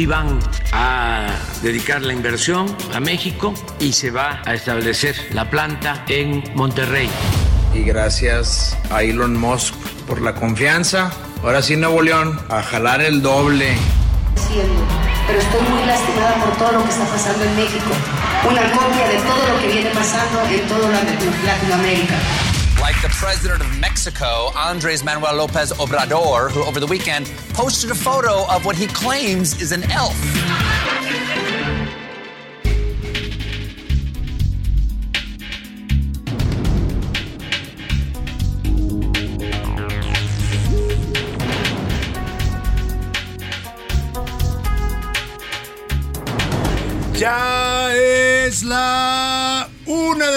Sí van a dedicar la inversión a México y se va a establecer la planta en Monterrey. Y gracias a Elon Musk por la confianza. Ahora sí, Nuevo León, a jalar el doble. Pero estoy muy lastimada por todo lo que está pasando en México. Una copia de todo lo que viene pasando en toda Latinoamérica. Like the president of Mexico, Andres Manuel Lopez Obrador, who over the weekend posted a photo of what he claims is an elf. Ya es la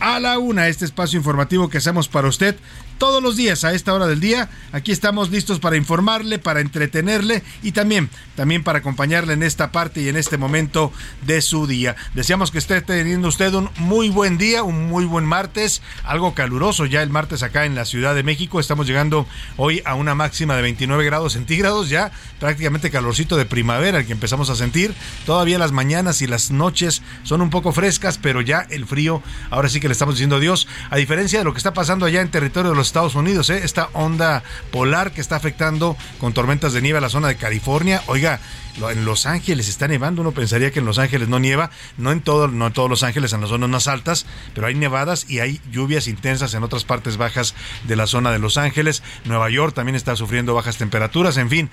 a la una este espacio informativo que hacemos para usted todos los días a esta hora del día. Aquí estamos listos para informarle, para entretenerle y también, también para acompañarle en esta parte y en este momento de su día. Deseamos que esté teniendo usted un muy buen día, un muy buen martes, algo caluroso ya el martes acá en la Ciudad de México. Estamos llegando hoy a una máxima de 29 grados centígrados, ya prácticamente calorcito de primavera el que empezamos a sentir. Todavía las mañanas y las noches son un poco frescas, pero ya el frío, ahora sí que le estamos diciendo adiós. A diferencia de lo que está pasando allá en territorio de los Estados Unidos, ¿eh? esta onda polar que está afectando con tormentas de nieve a la zona de California. Oiga, en Los Ángeles está nevando. Uno pensaría que en Los Ángeles no nieva, no en todo, no en todos Los Ángeles, en las zonas más altas, pero hay nevadas y hay lluvias intensas en otras partes bajas de la zona de Los Ángeles. Nueva York también está sufriendo bajas temperaturas. En fin,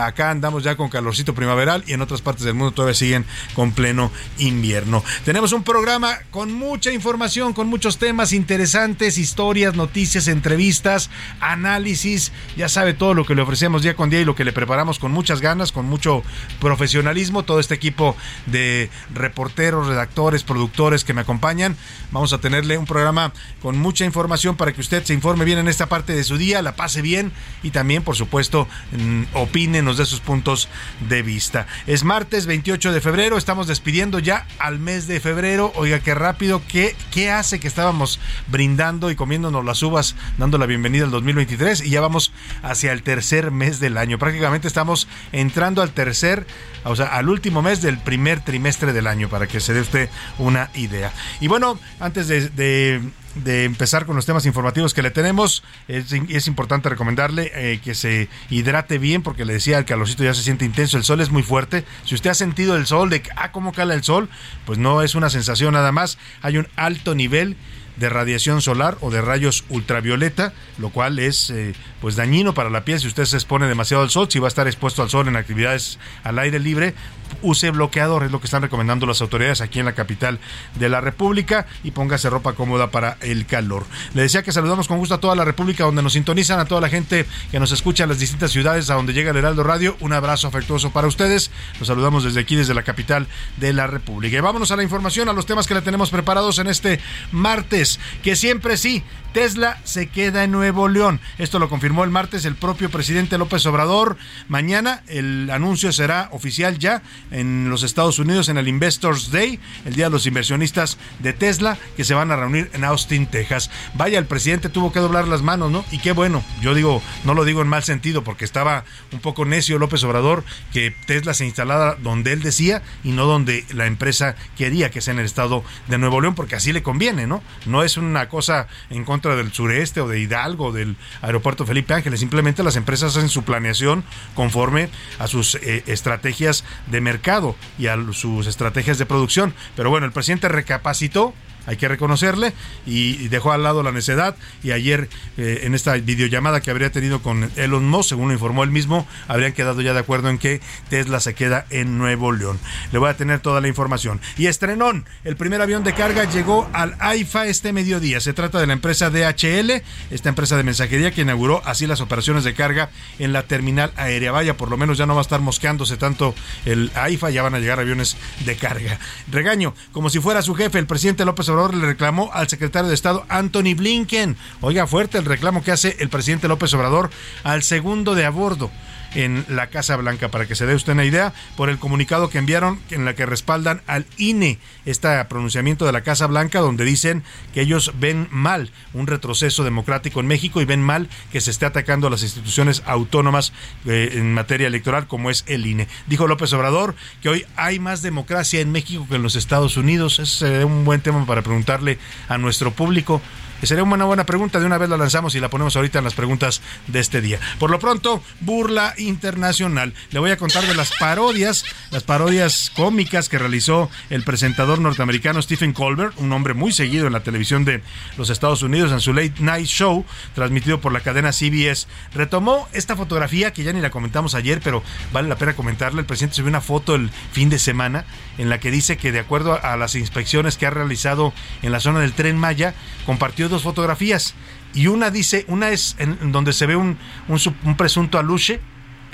acá andamos ya con calorcito primaveral y en otras partes del mundo todavía siguen con pleno invierno. Tenemos un programa con mucha información, con muchos temas interesantes, historias, noticias, entrevistas, análisis. Ya sabe todo lo que le ofrecemos día con día y lo que le preparamos con muchas ganas, con mucho profesionalismo, todo este equipo de reporteros, redactores, productores que me acompañan. Vamos a tenerle un programa con mucha información para que usted se informe bien en esta parte de su día, la pase bien y también, por supuesto, mm, opine, nos dé sus puntos de vista. Es martes 28 de febrero, estamos despidiendo ya al mes de febrero. Oiga, qué rápido, qué, qué hace que estábamos brindando y comiéndonos las uvas, dando la bienvenida al 2023 y ya vamos hacia el tercer mes del año. Prácticamente estamos entrando al tercer, al último mes del primer trimestre del año, para que se dé usted una idea. Y bueno, antes de, de empezar con los temas informativos que le tenemos, es, es importante recomendarle eh, que se hidrate bien, porque le decía, el calorcito ya se siente intenso, el sol es muy fuerte. Si usted ha sentido el sol, de ah, cómo cala el sol, pues no es una sensación nada más, hay un alto nivel de radiación solar o de rayos ultravioleta, lo cual es eh, pues dañino para la piel. Si usted se expone demasiado al sol, si va a estar expuesto al sol en actividades al aire libre, use bloqueador, es lo que están recomendando las autoridades aquí en la capital de la República y póngase ropa cómoda para el calor. Le decía que saludamos con gusto a toda la República donde nos sintonizan, a toda la gente que nos escucha en las distintas ciudades a donde llega el Heraldo Radio. Un abrazo afectuoso para ustedes. Los saludamos desde aquí, desde la capital de la República. Y vámonos a la información, a los temas que le tenemos preparados en este martes martes, que siempre sí, Tesla se queda en Nuevo León. Esto lo confirmó el martes el propio presidente López Obrador. Mañana el anuncio será oficial ya en los Estados Unidos en el Investors Day, el día de los inversionistas de Tesla, que se van a reunir en Austin, Texas. Vaya, el presidente tuvo que doblar las manos, ¿no? Y qué bueno, yo digo, no lo digo en mal sentido, porque estaba un poco necio López Obrador que Tesla se instalara donde él decía y no donde la empresa quería que sea en el estado de Nuevo León, porque así le conviene, ¿no? No es una cosa en contra del sureste o de Hidalgo, del aeropuerto Felipe Ángeles. Simplemente las empresas hacen su planeación conforme a sus eh, estrategias de mercado y a sus estrategias de producción. Pero bueno, el presidente recapacitó hay que reconocerle, y, dejó al lado la necedad. Y ayer, eh, en esta videollamada que habría tenido con Elon Musk, según lo informó él mismo, habrían quedado ya de acuerdo en que Tesla se queda en Nuevo León. Le voy a tener toda la información. Y estrenón, el primer avión de carga llegó al AIFA este mediodía. Se trata de la empresa DHL, esta empresa de mensajería que inauguró así las operaciones de carga en la terminal aérea. Vaya, por lo menos ya no va a estar mosqueándose tanto el AIFA, ya van a llegar aviones de carga. Regaño, como si fuera su jefe, el presidente López le reclamó al secretario de Estado Anthony Blinken. Oiga, fuerte el reclamo que hace el presidente López Obrador al segundo de a bordo en la Casa Blanca, para que se dé usted una idea, por el comunicado que enviaron en la que respaldan al INE, este pronunciamiento de la Casa Blanca, donde dicen que ellos ven mal un retroceso democrático en México y ven mal que se esté atacando a las instituciones autónomas eh, en materia electoral, como es el INE. Dijo López Obrador que hoy hay más democracia en México que en los Estados Unidos. Sería un buen tema para preguntarle a nuestro público sería una buena pregunta. De una vez la lanzamos y la ponemos ahorita en las preguntas de este día. Por lo pronto, burla internacional. Le voy a contar de las parodias, las parodias cómicas que realizó el presentador norteamericano Stephen Colbert, un hombre muy seguido en la televisión de los Estados Unidos en su Late Night Show, transmitido por la cadena CBS. Retomó esta fotografía que ya ni la comentamos ayer, pero vale la pena comentarla. El presidente subió una foto el fin de semana en la que dice que de acuerdo a las inspecciones que ha realizado en la zona del tren Maya, compartió dos fotografías. Y una dice, una es en donde se ve un, un, presunto aluche.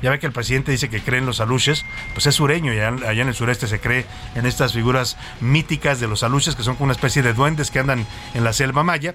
Ya ve que el presidente dice que cree en los aluches, pues es sureño, y allá, en el sureste se cree en estas figuras míticas de los aluches, que son como una especie de duendes que andan en la selva maya.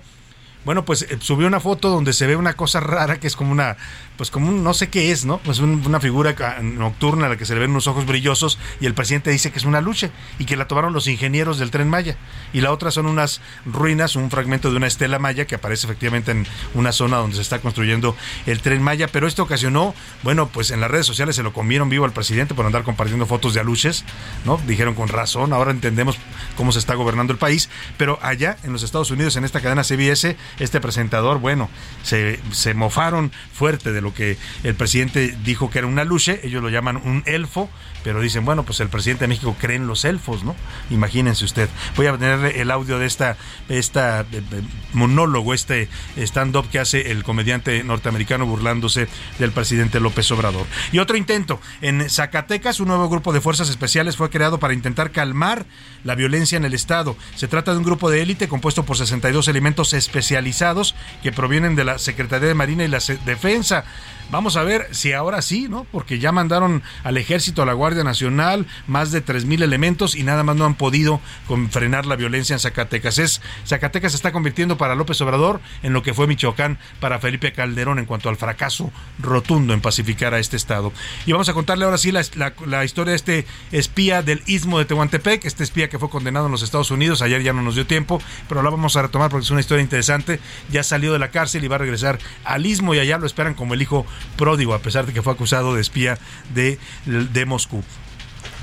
Bueno, pues eh, subió una foto donde se ve una cosa rara que es como una pues como un, no sé qué es, ¿no? Pues una figura nocturna a la que se le ven unos ojos brillosos y el presidente dice que es una lucha y que la tomaron los ingenieros del tren Maya. Y la otra son unas ruinas, un fragmento de una estela Maya que aparece efectivamente en una zona donde se está construyendo el tren Maya, pero esto ocasionó, bueno, pues en las redes sociales se lo comieron vivo al presidente por andar compartiendo fotos de aluches, ¿no? Dijeron con razón, ahora entendemos cómo se está gobernando el país, pero allá en los Estados Unidos, en esta cadena CBS, este presentador, bueno, se, se mofaron fuerte de lo que el presidente dijo que era una luche, ellos lo llaman un elfo, pero dicen, bueno, pues el presidente de México cree en los elfos, ¿no? Imagínense usted. Voy a tener el audio de esta, esta monólogo, este stand-up que hace el comediante norteamericano burlándose del presidente López Obrador. Y otro intento. En Zacatecas, un nuevo grupo de fuerzas especiales fue creado para intentar calmar la violencia en el Estado. Se trata de un grupo de élite compuesto por 62 elementos especializados que provienen de la Secretaría de Marina y la Defensa. Vamos a ver si ahora sí, ¿no? Porque ya mandaron al ejército, a la Guardia Nacional, más de 3.000 elementos y nada más no han podido frenar la violencia en Zacatecas. Zacatecas se está convirtiendo para López Obrador en lo que fue Michoacán para Felipe Calderón en cuanto al fracaso rotundo en pacificar a este estado. Y vamos a contarle ahora sí la, la historia de este espía del istmo de Tehuantepec, este espía que fue condenado en los Estados Unidos. Ayer ya no nos dio tiempo, pero la vamos a retomar porque es una historia interesante. Ya salió de la cárcel y va a regresar al istmo y allá lo esperan como el hijo pródigo, a pesar de que fue acusado de espía de, de Moscú.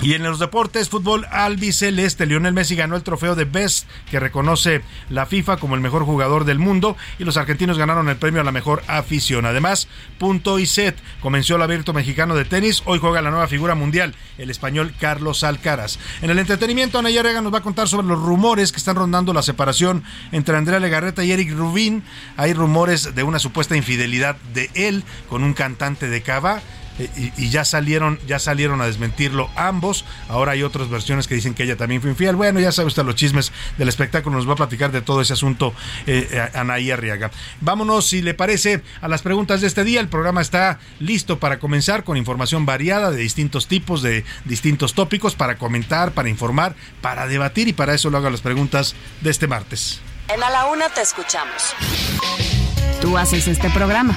Y en los deportes, fútbol albiceleste, Lionel Messi ganó el trofeo de Best, que reconoce la FIFA como el mejor jugador del mundo, y los argentinos ganaron el premio a la mejor afición. Además, punto y set, comenzó el abierto mexicano de tenis, hoy juega la nueva figura mundial, el español Carlos Alcaraz. En el entretenimiento, Ana Yarega nos va a contar sobre los rumores que están rondando la separación entre Andrea Legarreta y Eric Rubin. Hay rumores de una supuesta infidelidad de él con un cantante de Cava eh, y, ya salieron ya salieron a desmentirlo ambos. Ahora hay otras versiones que dicen que ella también fue infiel. Bueno, ya sabe usted los chismes del espectáculo. Nos va a platicar de todo ese asunto eh, eh, Anaí Arriaga. Vámonos, si le parece, a las preguntas de este día. El programa está listo para comenzar con información variada de distintos tipos, de distintos tópicos, para comentar, para informar, para debatir y para eso lo hago las preguntas de este martes. En A la Una te escuchamos. Tú haces este programa.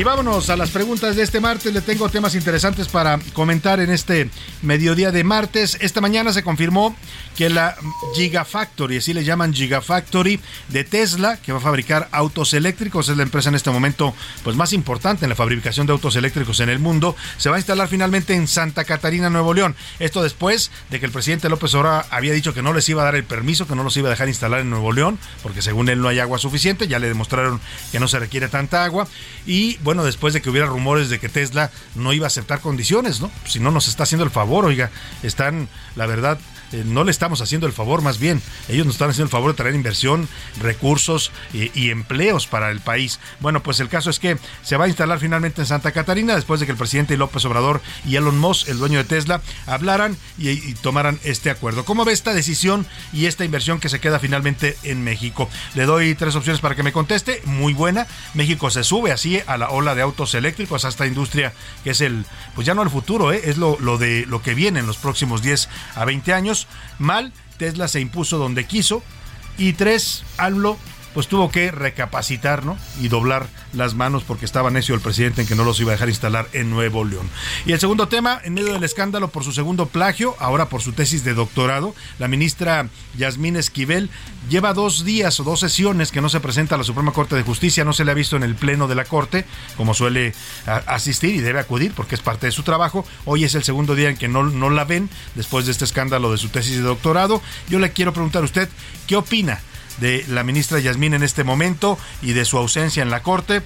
Y vámonos a las preguntas de este martes. Le tengo temas interesantes para comentar en este mediodía de martes. Esta mañana se confirmó que la Gigafactory, así le llaman Gigafactory de Tesla, que va a fabricar autos eléctricos, es la empresa en este momento pues más importante en la fabricación de autos eléctricos en el mundo, se va a instalar finalmente en Santa Catarina, Nuevo León. Esto después de que el presidente López Obrador había dicho que no les iba a dar el permiso, que no los iba a dejar instalar en Nuevo León, porque según él no hay agua suficiente, ya le demostraron que no se requiere tanta agua y después de que hubiera rumores de que Tesla no iba a aceptar condiciones, ¿no? Si no nos está haciendo el favor, oiga, están, la verdad, eh, no le estamos haciendo el favor, más bien, ellos nos están haciendo el favor de traer inversión, recursos y, y, empleos para el país. Bueno, pues el caso es que se va a instalar finalmente en Santa Catarina después de que el presidente López Obrador y Elon Musk, el dueño de Tesla, hablaran y, tomaran este acuerdo. ¿Cómo ve esta decisión y esta inversión que se queda finalmente en México? Le doy tres opciones para que me conteste. Muy buena. México se sube así a la ola de autos eléctricos, a esta industria que es el, pues ya no el futuro, ¿eh? es lo, lo, de lo que viene en los próximos 10 a 20 años. Mal, Tesla se impuso donde quiso. Y tres, AMLO pues tuvo que recapacitar ¿no? y doblar las manos porque estaba necio el presidente en que no los iba a dejar instalar en Nuevo León. Y el segundo tema, en medio del escándalo por su segundo plagio, ahora por su tesis de doctorado, la ministra Yasmín Esquivel lleva dos días o dos sesiones que no se presenta a la Suprema Corte de Justicia, no se le ha visto en el Pleno de la Corte, como suele asistir y debe acudir porque es parte de su trabajo. Hoy es el segundo día en que no, no la ven después de este escándalo de su tesis de doctorado. Yo le quiero preguntar a usted, ¿qué opina? De la ministra Yasmín en este momento y de su ausencia en la Corte,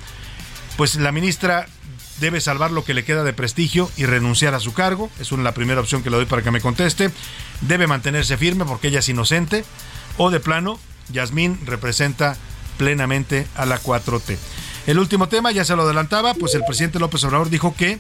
pues la ministra debe salvar lo que le queda de prestigio y renunciar a su cargo. Es una, la primera opción que le doy para que me conteste. Debe mantenerse firme porque ella es inocente. O de plano, Yasmín representa plenamente a la 4T. El último tema, ya se lo adelantaba, pues el presidente López Obrador dijo que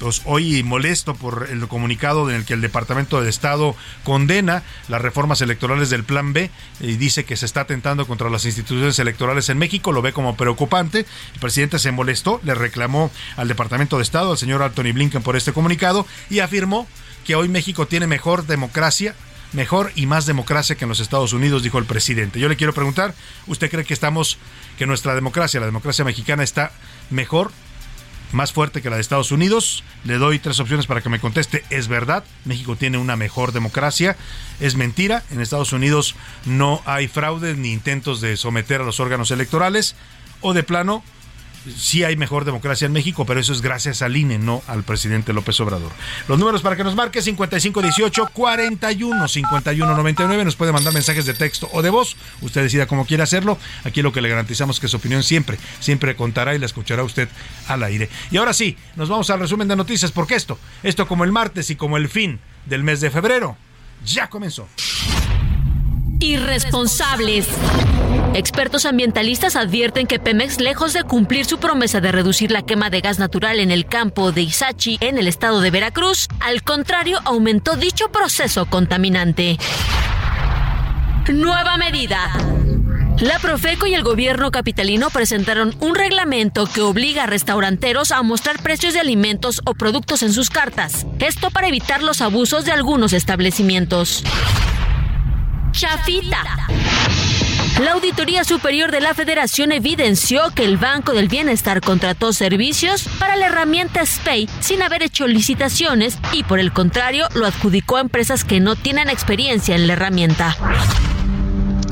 pues hoy molesto por el comunicado en el que el Departamento de Estado condena las reformas electorales del Plan B y dice que se está atentando contra las instituciones electorales en México, lo ve como preocupante. El presidente se molestó, le reclamó al Departamento de Estado, al señor Anthony Blinken por este comunicado y afirmó que hoy México tiene mejor democracia mejor y más democracia que en los Estados Unidos, dijo el presidente. Yo le quiero preguntar, ¿usted cree que estamos, que nuestra democracia, la democracia mexicana, está mejor más fuerte que la de Estados Unidos. Le doy tres opciones para que me conteste. Es verdad, México tiene una mejor democracia. Es mentira, en Estados Unidos no hay fraudes ni intentos de someter a los órganos electorales. O de plano, sí hay mejor democracia en México, pero eso es gracias al INE, no al presidente López Obrador. Los números para que nos marque 5518 41 51 99. Nos puede mandar mensajes de texto o de voz. Usted decida cómo quiere hacerlo. Aquí lo que le garantizamos que su opinión siempre, siempre contará y la escuchará usted al aire. Y ahora sí, nos vamos al resumen de noticias, porque esto, esto como el martes y como el fin del mes de febrero, ya comenzó. Irresponsables. Expertos ambientalistas advierten que Pemex, lejos de cumplir su promesa de reducir la quema de gas natural en el campo de Izachi, en el estado de Veracruz, al contrario, aumentó dicho proceso contaminante. Nueva medida. La Profeco y el gobierno capitalino presentaron un reglamento que obliga a restauranteros a mostrar precios de alimentos o productos en sus cartas. Esto para evitar los abusos de algunos establecimientos. Chafita. La Auditoría Superior de la Federación evidenció que el Banco del Bienestar contrató servicios para la herramienta SPAY sin haber hecho licitaciones y por el contrario lo adjudicó a empresas que no tienen experiencia en la herramienta.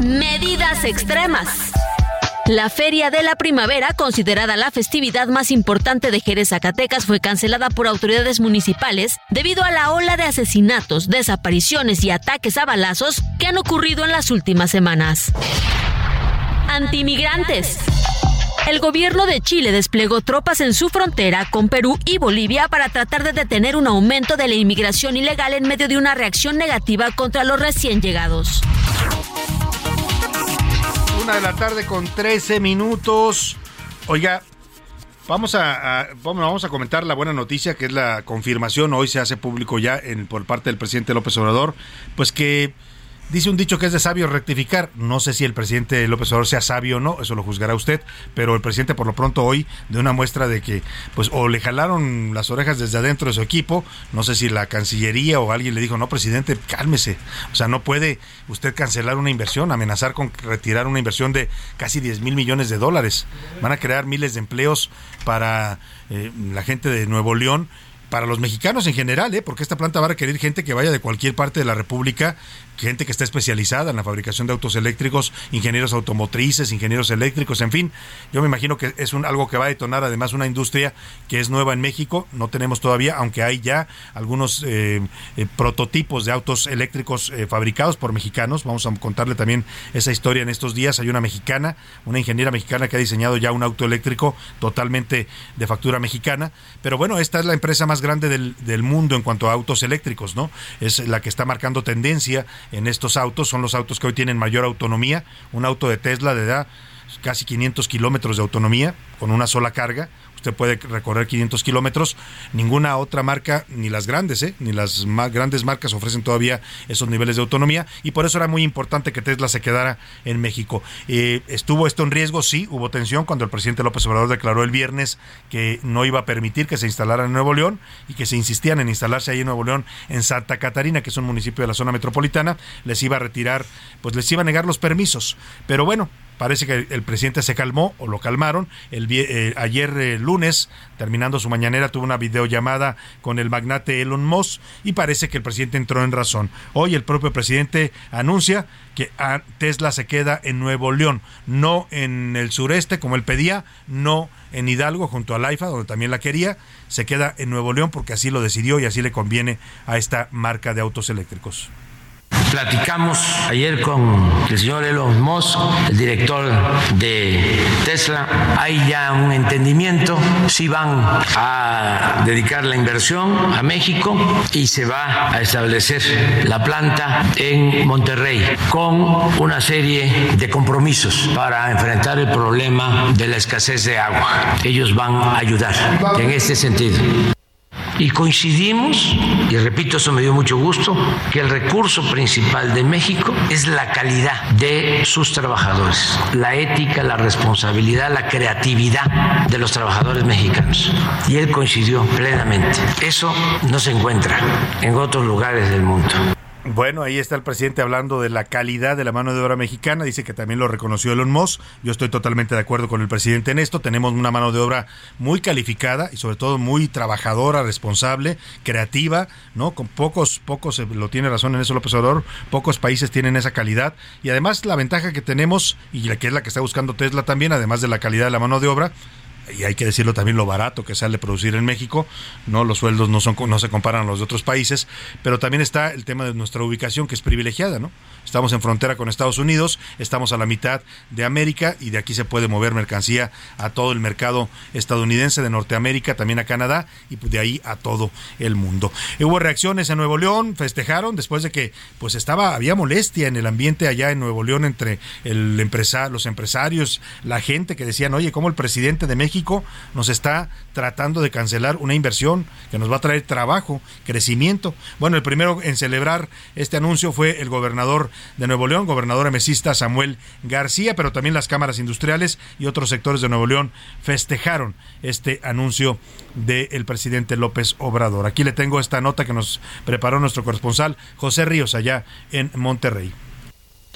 Medidas extremas. La Feria de la Primavera, considerada la festividad más importante de Jerez Zacatecas, fue cancelada por autoridades municipales debido a la ola de asesinatos, desapariciones y ataques a balazos que han ocurrido en las últimas semanas. Antimigrantes. El gobierno de Chile desplegó tropas en su frontera con Perú y Bolivia para tratar de detener un aumento de la inmigración ilegal en medio de una reacción negativa contra los recién llegados de la tarde con 13 minutos. Oiga, vamos a, vamos a comentar la buena noticia que es la confirmación, hoy se hace público ya en, por parte del presidente López Obrador, pues que Dice un dicho que es de sabio rectificar. No sé si el presidente López Obrador sea sabio o no, eso lo juzgará usted, pero el presidente por lo pronto hoy de una muestra de que pues o le jalaron las orejas desde adentro de su equipo, no sé si la Cancillería o alguien le dijo, "No, presidente, cálmese." O sea, no puede usted cancelar una inversión, amenazar con retirar una inversión de casi 10 mil millones de dólares. Van a crear miles de empleos para eh, la gente de Nuevo León para los mexicanos en general, ¿eh? porque esta planta va a requerir gente que vaya de cualquier parte de la República gente que está especializada en la fabricación de autos eléctricos, ingenieros automotrices, ingenieros eléctricos, en fin. Yo me imagino que es un, algo que va a detonar además una industria que es nueva en México. No tenemos todavía, aunque hay ya algunos eh, eh, prototipos de autos eléctricos eh, fabricados por mexicanos. Vamos a contarle también esa historia en estos días. Hay una mexicana, una ingeniera mexicana que ha diseñado ya un auto eléctrico totalmente de factura mexicana. Pero bueno, esta es la empresa más grande del, del mundo en cuanto a autos eléctricos, ¿no? Es la que está marcando tendencia en estos autos. Son los autos que hoy tienen mayor autonomía. Un auto de Tesla de da casi 500 kilómetros de autonomía con una sola carga usted puede recorrer 500 kilómetros. Ninguna otra marca, ni las grandes, ¿eh? ni las más grandes marcas ofrecen todavía esos niveles de autonomía y por eso era muy importante que Tesla se quedara en México. Eh, ¿Estuvo esto en riesgo? Sí, hubo tensión cuando el presidente López Obrador declaró el viernes que no iba a permitir que se instalara en Nuevo León y que se insistían en instalarse ahí en Nuevo León, en Santa Catarina, que es un municipio de la zona metropolitana, les iba a retirar, pues les iba a negar los permisos. Pero bueno, Parece que el presidente se calmó o lo calmaron. El, eh, ayer eh, lunes, terminando su mañanera, tuvo una videollamada con el magnate Elon Musk y parece que el presidente entró en razón. Hoy el propio presidente anuncia que ah, Tesla se queda en Nuevo León, no en el sureste como él pedía, no en Hidalgo junto al AIFA, donde también la quería, se queda en Nuevo León porque así lo decidió y así le conviene a esta marca de autos eléctricos. Platicamos ayer con el señor Elon Musk, el director de Tesla. Hay ya un entendimiento. si van a dedicar la inversión a México y se va a establecer la planta en Monterrey con una serie de compromisos para enfrentar el problema de la escasez de agua. Ellos van a ayudar en este sentido y coincidimos, y repito, eso me dio mucho gusto, que el recurso principal de México es la calidad de sus trabajadores, la ética, la responsabilidad, la creatividad de los trabajadores mexicanos. Y él coincidió plenamente. Eso no se encuentra en otros lugares del mundo. Bueno, ahí está el presidente hablando de la calidad de la mano de obra mexicana. Dice que también lo reconoció Elon Musk. Yo estoy totalmente de acuerdo con el presidente en esto. Tenemos una mano de obra muy calificada y sobre todo muy trabajadora, responsable, creativa, ¿no? Con pocos, pocos, eh, lo tiene razón en eso López Obrador, pocos países tienen esa calidad. Y además la ventaja que tenemos, y la que es la que está buscando Tesla también, además de la calidad de la mano de obra, y hay que decirlo también lo barato que sale producir en México, no los sueldos no son no se comparan a los de otros países, pero también está el tema de nuestra ubicación que es privilegiada, ¿no? Estamos en frontera con Estados Unidos, estamos a la mitad de América y de aquí se puede mover mercancía a todo el mercado estadounidense, de Norteamérica, también a Canadá y de ahí a todo el mundo. Hubo reacciones en Nuevo León, festejaron después de que pues estaba había molestia en el ambiente allá en Nuevo León entre el los empresarios, la gente que decían, "Oye, cómo el presidente de México nos está tratando de cancelar una inversión que nos va a traer trabajo, crecimiento." Bueno, el primero en celebrar este anuncio fue el gobernador de Nuevo León, gobernador emesista Samuel García, pero también las cámaras industriales y otros sectores de Nuevo León festejaron este anuncio del presidente López Obrador. Aquí le tengo esta nota que nos preparó nuestro corresponsal José Ríos allá en Monterrey.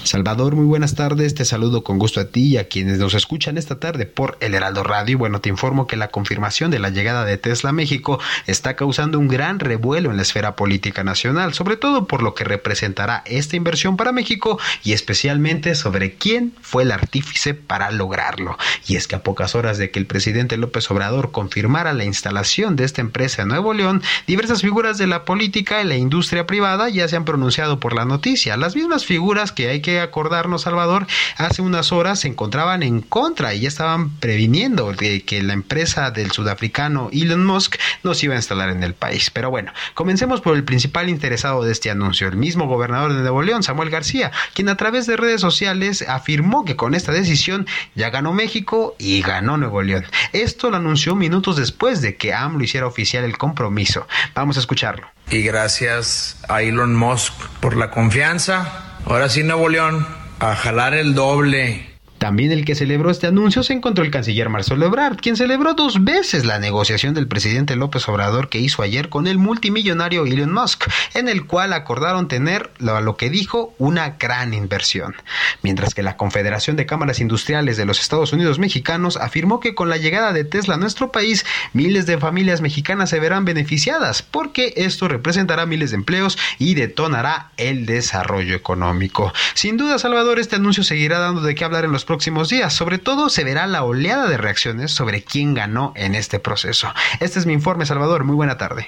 Salvador, muy buenas tardes. Te saludo con gusto a ti y a quienes nos escuchan esta tarde por El Heraldo Radio. Bueno, te informo que la confirmación de la llegada de Tesla a México está causando un gran revuelo en la esfera política nacional, sobre todo por lo que representará esta inversión para México y especialmente sobre quién fue el artífice para lograrlo. Y es que a pocas horas de que el presidente López Obrador confirmara la instalación de esta empresa en Nuevo León, diversas figuras de la política y la industria privada ya se han pronunciado por la noticia. Las mismas figuras que hay que acordarnos, Salvador, hace unas horas se encontraban en contra y ya estaban previniendo de que la empresa del sudafricano Elon Musk no se iba a instalar en el país. Pero bueno, comencemos por el principal interesado de este anuncio, el mismo gobernador de Nuevo León, Samuel García, quien a través de redes sociales afirmó que con esta decisión ya ganó México y ganó Nuevo León. Esto lo anunció minutos después de que AMLO hiciera oficial el compromiso. Vamos a escucharlo. Y gracias a Elon Musk por la confianza Ahora sí, Nuevo León, a jalar el doble también el que celebró este anuncio se encontró el canciller Marcelo Ebrard, quien celebró dos veces la negociación del presidente López Obrador que hizo ayer con el multimillonario Elon Musk, en el cual acordaron tener lo, lo que dijo una gran inversión. Mientras que la Confederación de Cámaras Industriales de los Estados Unidos Mexicanos afirmó que con la llegada de Tesla a nuestro país, miles de familias mexicanas se verán beneficiadas, porque esto representará miles de empleos y detonará el desarrollo económico. Sin duda, Salvador, este anuncio seguirá dando de qué hablar en los próximos días. Sobre todo se verá la oleada de reacciones sobre quién ganó en este proceso. Este es mi informe, Salvador. Muy buena tarde.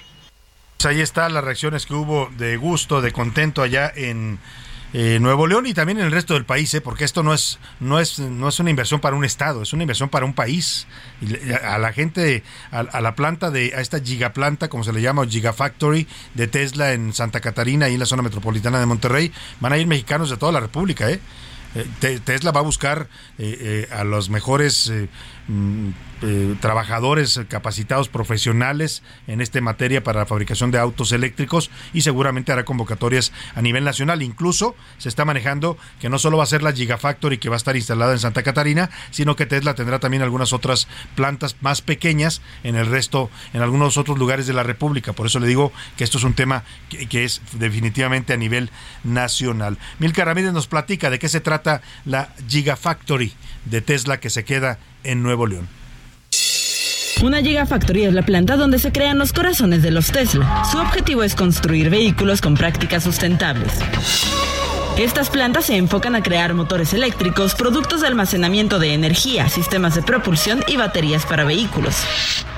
Pues ahí están las reacciones que hubo de gusto, de contento allá en eh, Nuevo León y también en el resto del país, ¿eh? porque esto no es, no, es, no es una inversión para un estado, es una inversión para un país. Y a la gente, a, la planta de, a esta gigaplanta, como se le llama, Gigafactory de Tesla en Santa Catarina, y en la zona metropolitana de Monterrey, van a ir mexicanos de toda la República, ¿eh? Eh, Tesla va a buscar eh, eh, a los mejores mm, trabajadores capacitados profesionales en esta materia para la fabricación de autos eléctricos y seguramente hará convocatorias a nivel nacional. Incluso se está manejando que no solo va a ser la Gigafactory que va a estar instalada en Santa Catarina, sino que Tesla tendrá también algunas otras plantas más pequeñas en el resto, en algunos otros lugares de la República. Por eso le digo que esto es un tema que, que es definitivamente a nivel nacional. Milka Ramírez nos platica de qué se trata la Gigafactory de Tesla que se queda en Nuevo León. Una Gigafactory es la planta donde se crean los corazones de los Tesla. Su objetivo es construir vehículos con prácticas sustentables. Estas plantas se enfocan a crear motores eléctricos, productos de almacenamiento de energía, sistemas de propulsión y baterías para vehículos.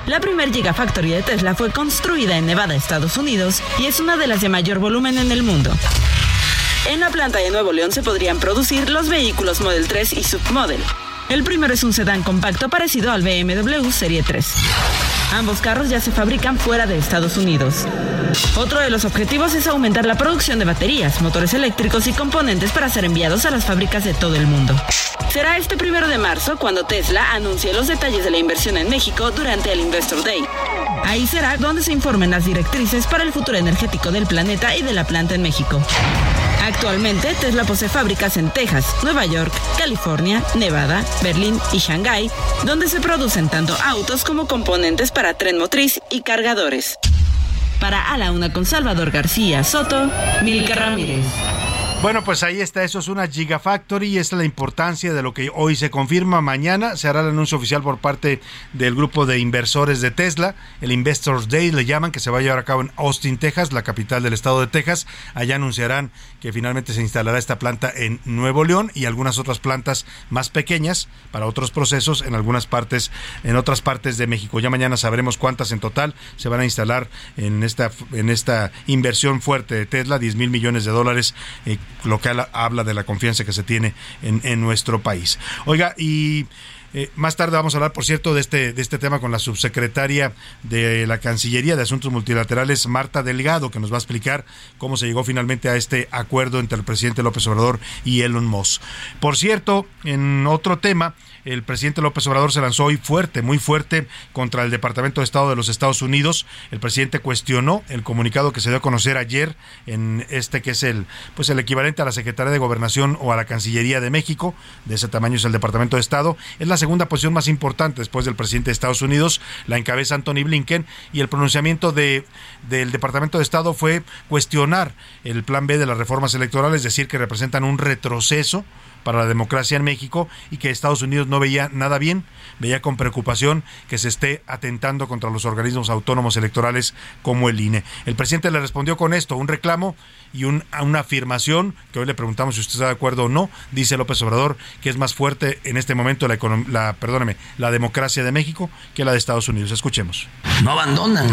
La primer Gigafactory de Tesla fue construida en Nevada, Estados Unidos, y es una de las de mayor volumen en el mundo. En la planta de Nuevo León se podrían producir los vehículos Model 3 y Submodel. El primero es un sedán compacto parecido al BMW Serie 3. Ambos carros ya se fabrican fuera de Estados Unidos. Otro de los objetivos es aumentar la producción de baterías, motores eléctricos y componentes para ser enviados a las fábricas de todo el mundo. Será este primero de marzo cuando Tesla anuncie los detalles de la inversión en México durante el Investor Day. Ahí será donde se informen las directrices para el futuro energético del planeta y de la planta en México. Actualmente, Tesla posee fábricas en Texas, Nueva York, California, Nevada, Berlín y Shanghái, donde se producen tanto autos como componentes para tren motriz y cargadores. Para A la Una con Salvador García Soto, Milka Ramírez. Bueno, pues ahí está, eso es una Gigafactory y es la importancia de lo que hoy se confirma. Mañana se hará el anuncio oficial por parte del grupo de inversores de Tesla, el Investors Day le llaman, que se va a llevar a cabo en Austin, Texas, la capital del estado de Texas. Allá anunciarán que finalmente se instalará esta planta en Nuevo León y algunas otras plantas más pequeñas para otros procesos en algunas partes, en otras partes de México. Ya mañana sabremos cuántas en total se van a instalar en esta, en esta inversión fuerte de Tesla, 10 mil millones de dólares. Eh, lo que habla de la confianza que se tiene en, en nuestro país. Oiga, y eh, más tarde vamos a hablar, por cierto, de este, de este tema con la subsecretaria de la Cancillería de Asuntos Multilaterales, Marta Delgado, que nos va a explicar cómo se llegó finalmente a este acuerdo entre el presidente López Obrador y Elon Musk. Por cierto, en otro tema, el presidente López Obrador se lanzó hoy fuerte, muy fuerte contra el Departamento de Estado de los Estados Unidos. El presidente cuestionó el comunicado que se dio a conocer ayer en este que es el pues el equivalente a la Secretaría de Gobernación o a la Cancillería de México, de ese tamaño es el Departamento de Estado. Es la segunda posición más importante después del presidente de Estados Unidos, la encabeza Anthony Blinken y el pronunciamiento de del Departamento de Estado fue cuestionar el plan B de las reformas electorales, decir que representan un retroceso para la democracia en México y que Estados Unidos no veía nada bien, veía con preocupación que se esté atentando contra los organismos autónomos electorales como el INE. El presidente le respondió con esto, un reclamo y una afirmación que hoy le preguntamos si usted está de acuerdo o no, dice López Obrador, que es más fuerte en este momento la, la, perdóneme, la democracia de México que la de Estados Unidos. Escuchemos. No abandonan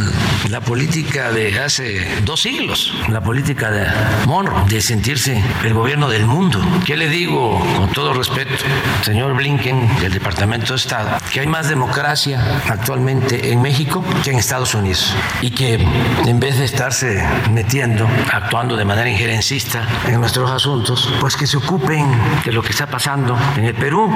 la política de hace dos siglos, la política de Monroe, de sentirse el gobierno del mundo. ¿Qué le digo con todo respeto, señor Blinken del Departamento de Estado, que hay más democracia actualmente en México que en Estados Unidos y que en vez de estarse metiendo, actuando de manera injerencista en nuestros asuntos, pues que se ocupen de lo que está pasando en el Perú.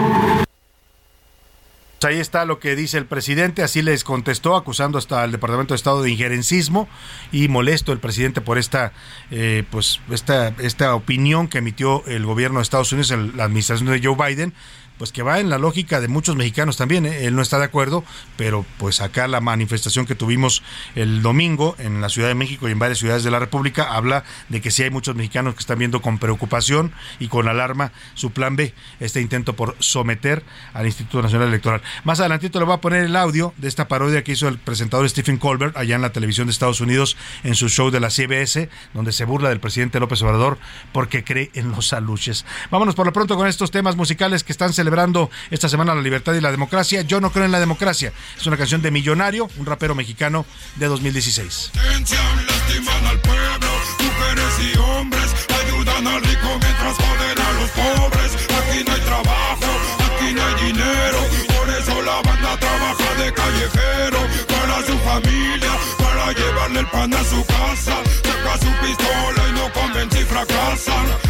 Pues ahí está lo que dice el presidente, así les contestó, acusando hasta al Departamento de Estado de injerencismo y molesto el presidente por esta, eh, pues esta, esta opinión que emitió el gobierno de Estados Unidos, la administración de Joe Biden, pues que va en la lógica de muchos mexicanos también. ¿eh? Él no está de acuerdo, pero pues acá la manifestación que tuvimos el domingo en la Ciudad de México y en varias ciudades de la República habla de que sí hay muchos mexicanos que están viendo con preocupación y con alarma su plan B, este intento por someter al Instituto Nacional Electoral. Más adelantito le voy a poner el audio de esta parodia que hizo el presentador Stephen Colbert allá en la televisión de Estados Unidos en su show de la CBS, donde se burla del presidente López Obrador porque cree en los aluches. Vámonos por lo pronto con estos temas musicales que están celebrando celebrando esta semana la libertad y la democracia. Yo no creo en la democracia. Es una canción de Millonario, un rapero mexicano de 2016. Lastiman al pueblo, mujeres y hombres ayudan al rico mientras joden a los pobres. Aquí no hay trabajo, aquí no hay dinero, por eso la banda trabaja de callejero para su familia, para llevarle el pan a su casa. Saca su pistola y no convence y fracasan.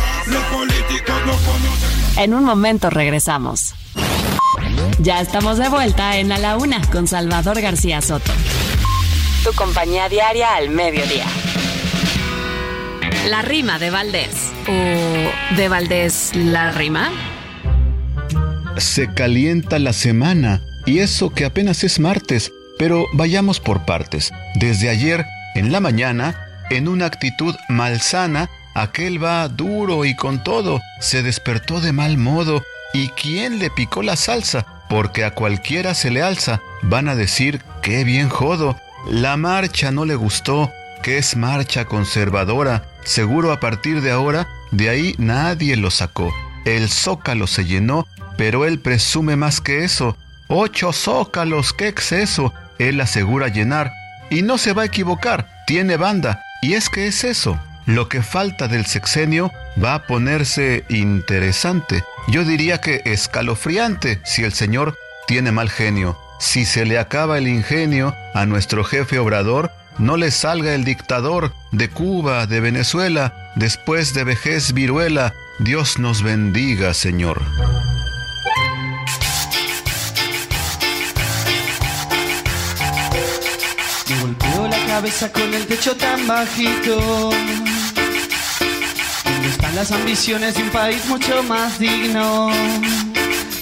Los políticos no conocen. En un momento regresamos. Ya estamos de vuelta en A la Una con Salvador García Soto. Tu compañía diaria al mediodía. La rima de Valdés. ¿O de Valdés la rima? Se calienta la semana y eso que apenas es martes, pero vayamos por partes. Desde ayer, en la mañana, en una actitud malsana, aquel va duro y con todo, se despertó de mal modo. ¿Y quién le picó la salsa? Porque a cualquiera se le alza. Van a decir, qué bien jodo. La marcha no le gustó, que es marcha conservadora. Seguro a partir de ahora, de ahí nadie lo sacó. El zócalo se llenó, pero él presume más que eso. Ocho zócalos, qué exceso. Él asegura llenar. Y no se va a equivocar, tiene banda. Y es que es eso. Lo que falta del sexenio va a ponerse interesante. Yo diría que escalofriante si el señor tiene mal genio. Si se le acaba el ingenio a nuestro jefe obrador, no le salga el dictador de Cuba, de Venezuela, después de vejez viruela. Dios nos bendiga, Señor. Golpeó la cabeza con el techo tan bajito. ¿Dónde están las ambiciones de un país mucho más digno?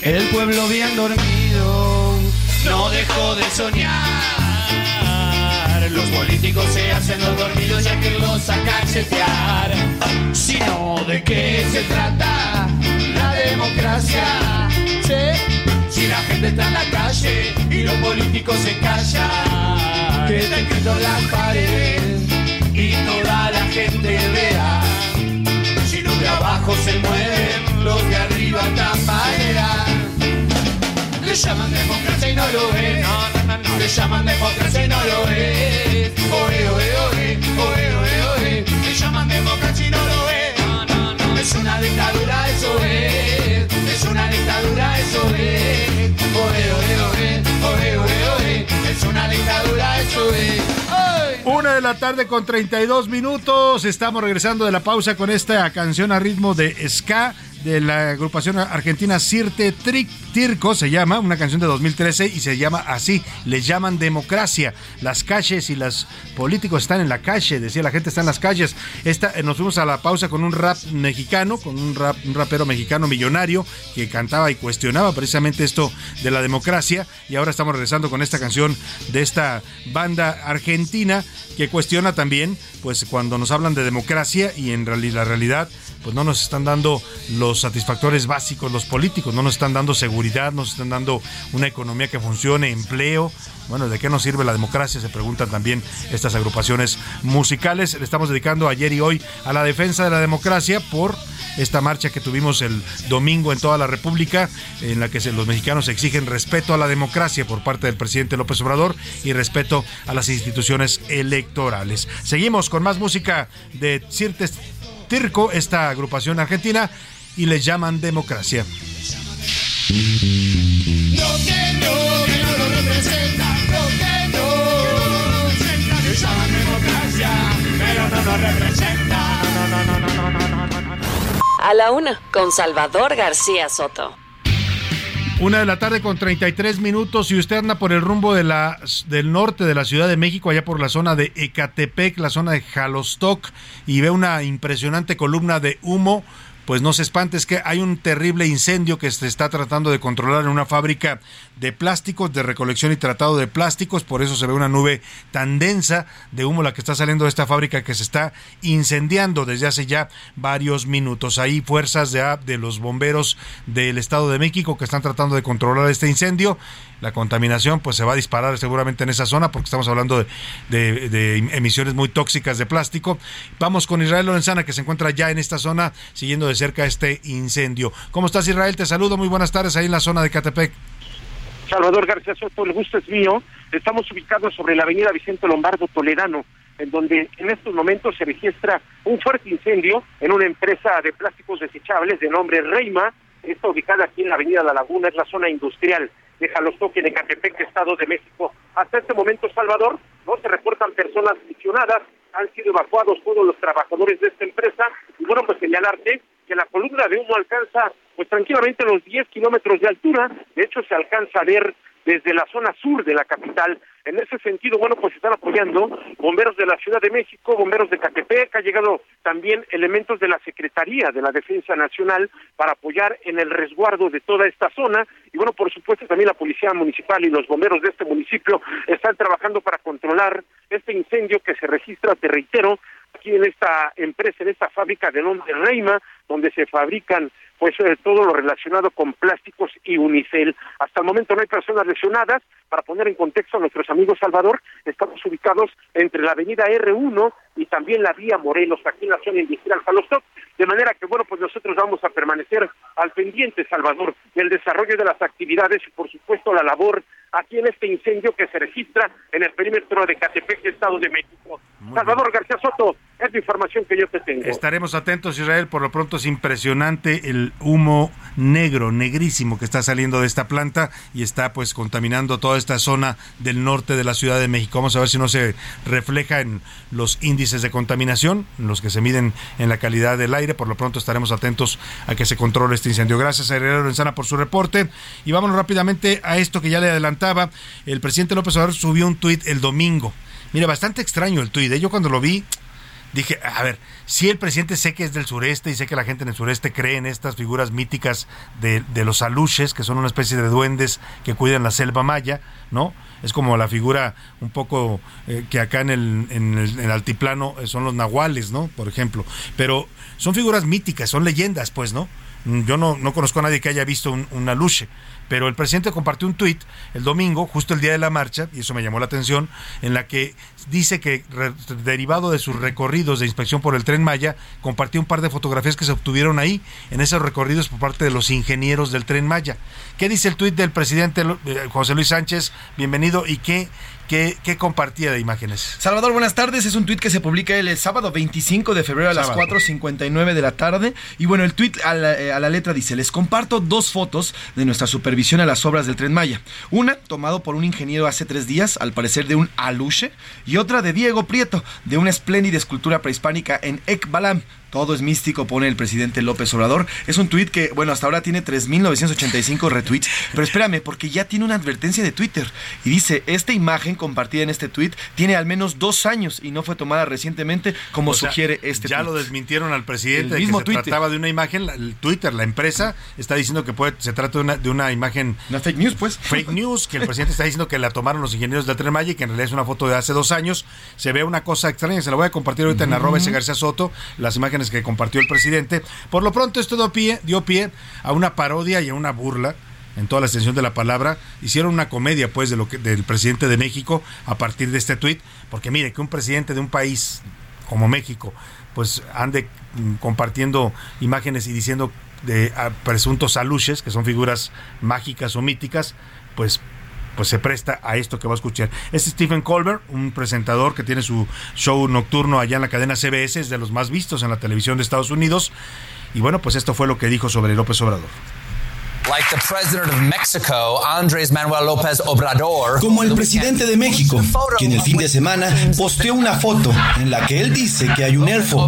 El pueblo bien dormido no dejó de soñar. Los políticos se hacen los dormidos ya que los a cachetear. Sino de qué se trata la democracia. Si la gente está en la calle y los políticos se callan, que está escrito en la pared y toda la gente vea. Abajo se mueven, los de arriba tambalean. Le llaman democracia y no lo es. No, no, no, no. Le llaman democracia y no lo es. Oe, oe, oe, oe, oe, oe. Le llaman democracia y no lo es. No, no, no. Es una dictadura, eso es. Es una dictadura, eso es. Una de la tarde con 32 minutos. Estamos regresando de la pausa con esta canción a ritmo de ska de la agrupación argentina Cirte Tric Tirco se llama, una canción de 2013 y se llama así, le llaman democracia. Las calles y los políticos están en la calle, decía la gente está en las calles. Esta, eh, nos fuimos a la pausa con un rap mexicano, con un, rap, un rapero mexicano millonario que cantaba y cuestionaba precisamente esto de la democracia y ahora estamos regresando con esta canción de esta banda argentina que cuestiona también pues cuando nos hablan de democracia y en realidad, la realidad pues no nos están dando los satisfactores básicos los políticos, no nos están dando seguridad, no nos están dando una economía que funcione, empleo. Bueno, ¿de qué nos sirve la democracia? Se preguntan también estas agrupaciones musicales. Le estamos dedicando ayer y hoy a la defensa de la democracia por esta marcha que tuvimos el domingo en toda la República, en la que los mexicanos exigen respeto a la democracia por parte del presidente López Obrador y respeto a las instituciones electorales. Seguimos con más música de Cirtes Tirco, esta agrupación argentina, y le llaman democracia. A la una, con Salvador García Soto. Una de la tarde con 33 minutos y usted anda por el rumbo de la, del norte de la Ciudad de México, allá por la zona de Ecatepec, la zona de Jalostoc, y ve una impresionante columna de humo pues no se espante, es que hay un terrible incendio que se está tratando de controlar en una fábrica de plásticos, de recolección y tratado de plásticos, por eso se ve una nube tan densa de humo la que está saliendo de esta fábrica que se está incendiando desde hace ya varios minutos. Hay fuerzas de, de los bomberos del Estado de México que están tratando de controlar este incendio la contaminación pues se va a disparar seguramente en esa zona porque estamos hablando de, de, emisiones muy tóxicas de plástico. Vamos con Israel Lorenzana que se encuentra ya en esta zona siguiendo de cerca este incendio. ¿Cómo estás Israel? Te saludo, muy buenas tardes ahí en la zona de Catepec. Salvador García Soto, el gusto es mío. Estamos ubicados sobre la avenida Vicente Lombardo Toledano, en donde en estos momentos se registra un fuerte incendio en una empresa de plásticos desechables de nombre Reima. Está ubicada aquí en la avenida La Laguna, es la zona industrial de Jalostoque, en Ecatepec, Estado de México. Hasta este momento, Salvador, no se reportan personas lesionadas, han sido evacuados todos los trabajadores de esta empresa. Y bueno, pues señalarte que la columna de humo alcanza, pues tranquilamente los 10 kilómetros de altura. De hecho, se alcanza a ver desde la zona sur de la capital. En ese sentido, bueno, pues están apoyando bomberos de la Ciudad de México, bomberos de Catepec, ha llegado también elementos de la Secretaría de la Defensa Nacional para apoyar en el resguardo de toda esta zona. Y bueno, por supuesto, también la Policía Municipal y los bomberos de este municipio están trabajando para controlar este incendio que se registra, te reitero, aquí en esta empresa, en esta fábrica de nombre Reima, donde se fabrican pues eh, todo lo relacionado con plásticos y unicel. Hasta el momento no hay personas lesionadas. Para poner en contexto a nuestros amigos Salvador, estamos ubicados entre la avenida R1 y también la vía Morelos, aquí en la zona industrial Jalostoc, de manera que, bueno, pues nosotros vamos a permanecer al pendiente, Salvador, del desarrollo de las actividades y, por supuesto, la labor aquí en este incendio que se registra en el perímetro de Catepec, Estado de México. Salvador García Soto, es la información que yo te tengo. Estaremos atentos, Israel. Por lo pronto es impresionante el humo negro, negrísimo que está saliendo de esta planta y está pues contaminando toda esta zona del norte de la Ciudad de México. Vamos a ver si no se refleja en los índices de contaminación, los que se miden en la calidad del aire. Por lo pronto estaremos atentos a que se controle este incendio. Gracias a Herrera Lorenzana por su reporte. Y vámonos rápidamente a esto que ya le adelantaba. El presidente López Obrador subió un tuit el domingo. Mira, bastante extraño el tuit. ¿eh? Yo cuando lo vi dije, a ver, si el presidente sé que es del sureste y sé que la gente en el sureste cree en estas figuras míticas de, de los aluches, que son una especie de duendes que cuidan la selva maya, ¿no? Es como la figura un poco eh, que acá en el, en el, altiplano eh, son los nahuales, ¿no? Por ejemplo. Pero son figuras míticas, son leyendas, pues, ¿no? Yo no, no conozco a nadie que haya visto un, un aluche pero el presidente compartió un tuit el domingo, justo el día de la marcha, y eso me llamó la atención, en la que dice que derivado de sus recorridos de inspección por el tren Maya, compartió un par de fotografías que se obtuvieron ahí, en esos recorridos por parte de los ingenieros del tren Maya. ¿Qué dice el tuit del presidente eh, José Luis Sánchez? Bienvenido. ¿Y qué, qué, qué compartía de imágenes? Salvador, buenas tardes. Es un tuit que se publica el sábado 25 de febrero a las Sábado. 4.59 de la tarde. Y bueno, el tuit a la, eh, a la letra dice, les comparto dos fotos de nuestra supervisión a las obras del Tren Maya. Una, tomado por un ingeniero hace tres días, al parecer de un aluche, y otra de Diego Prieto, de una espléndida escultura prehispánica en Ekbalam. Todo es místico, pone el presidente López Obrador. Es un tuit que, bueno, hasta ahora tiene 3.985 retweets. Pero espérame, porque ya tiene una advertencia de Twitter. Y dice, esta imagen compartida en este tuit tiene al menos dos años y no fue tomada recientemente como O sea, sugiere este Ya lo desmintieron al presidente, El de mismo que se trataba de una imagen, el Twitter, la empresa, está diciendo que puede, se trata de una, de una imagen... Una fake news, pues. Fake news, que el presidente está diciendo que la tomaron los ingenieros del Tren Maya y que en realidad es una foto de hace dos años. Se ve una cosa extraña, se la voy a compartir ahorita en arroba ese García Soto, las imágenes que compartió el presidente. Por lo pronto esto dio pie, dio pie a una parodia y a una burla en toda la extensión de la palabra, hicieron una comedia pues de lo que del presidente de México a partir de este tuit, porque mire que un presidente de un país como México pues ande mm, compartiendo imágenes y diciendo de presuntos aluches, que son figuras mágicas o míticas, pues pues se presta a esto que va a escuchar. Es Stephen Colbert, un presentador que tiene su show nocturno allá en la cadena CBS, es de los más vistos en la televisión de Estados Unidos. Y bueno, pues esto fue lo que dijo sobre López Obrador. Como el presidente de México, quien el fin de semana posteó una foto en la que él dice que hay un elfo.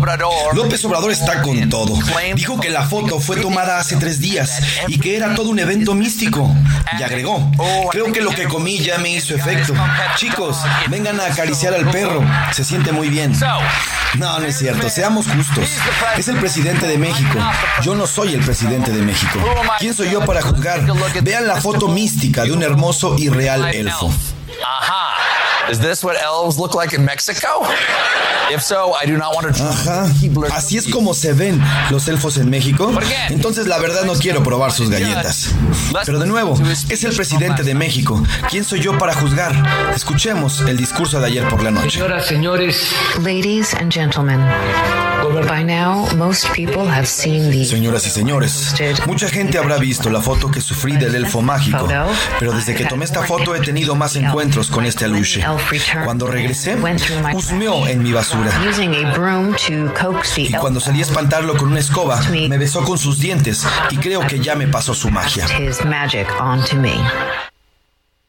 López Obrador está con todo. Dijo que la foto fue tomada hace tres días y que era todo un evento místico. Y agregó, creo que lo que comí ya me hizo efecto. Chicos, vengan a acariciar al perro. Se siente muy bien. No, no es cierto. Seamos justos. Es el presidente de México. Yo no soy el presidente de México. ¿Quién soy yo para juzgar? Vean la foto mística de un hermoso y real elfo. Is this what elves look like in Mexico? If so, I do not want to Ajá. Así es como se ven los elfos en México. Entonces la verdad no quiero probar sus galletas. Pero de nuevo, es el presidente de México. ¿Quién soy yo para juzgar? Escuchemos el discurso de ayer por la noche. Señoras, señores. Ladies and gentlemen. By now, most people have seen the Señoras y señores, mucha gente habrá visto la foto que sufrí del elfo mágico, pero desde que tomé esta foto he tenido más encuentros con este aluche. Cuando regresé, husmeó en mi basura. Y cuando salí a espantarlo con una escoba, me besó con sus dientes y creo que ya me pasó su magia.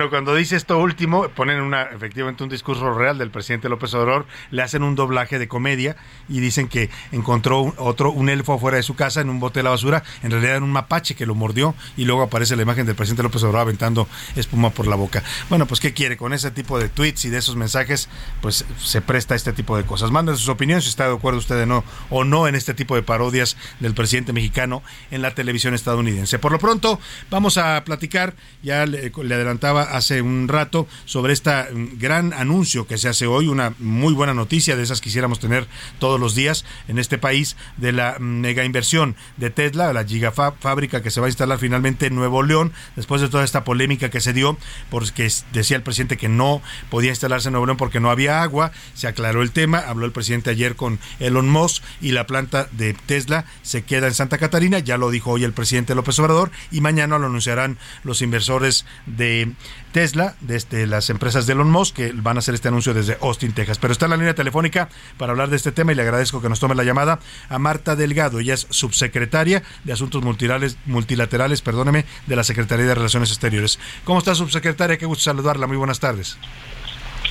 Pero cuando dice esto último, ponen una, efectivamente un discurso real del presidente López Obrador, le hacen un doblaje de comedia y dicen que encontró un, otro, un elfo afuera de su casa en un bote de la basura, en realidad era un mapache que lo mordió y luego aparece la imagen del presidente López Obrador aventando espuma por la boca. Bueno, pues ¿qué quiere? Con ese tipo de tweets y de esos mensajes, pues se presta este tipo de cosas. Manden sus opiniones si está de acuerdo usted no, o no en este tipo de parodias del presidente mexicano en la televisión estadounidense. Por lo pronto, vamos a platicar, ya le, le adelantaba hace un rato sobre este gran anuncio que se hace hoy, una muy buena noticia de esas quisiéramos tener todos los días en este país, de la mega inversión de Tesla, la gigafábrica que se va a instalar finalmente en Nuevo León, después de toda esta polémica que se dio, porque decía el presidente que no podía instalarse en Nuevo León porque no había agua, se aclaró el tema, habló el presidente ayer con Elon Musk y la planta de Tesla se queda en Santa Catarina, ya lo dijo hoy el presidente López Obrador, y mañana lo anunciarán los inversores de Tesla, desde las empresas de Elon Musk, que van a hacer este anuncio desde Austin, Texas. Pero está en la línea telefónica para hablar de este tema y le agradezco que nos tome la llamada a Marta Delgado. Ella es subsecretaria de Asuntos Multilaterales, multilaterales perdóneme, de la Secretaría de Relaciones Exteriores. ¿Cómo está, subsecretaria? Qué gusto saludarla. Muy buenas tardes.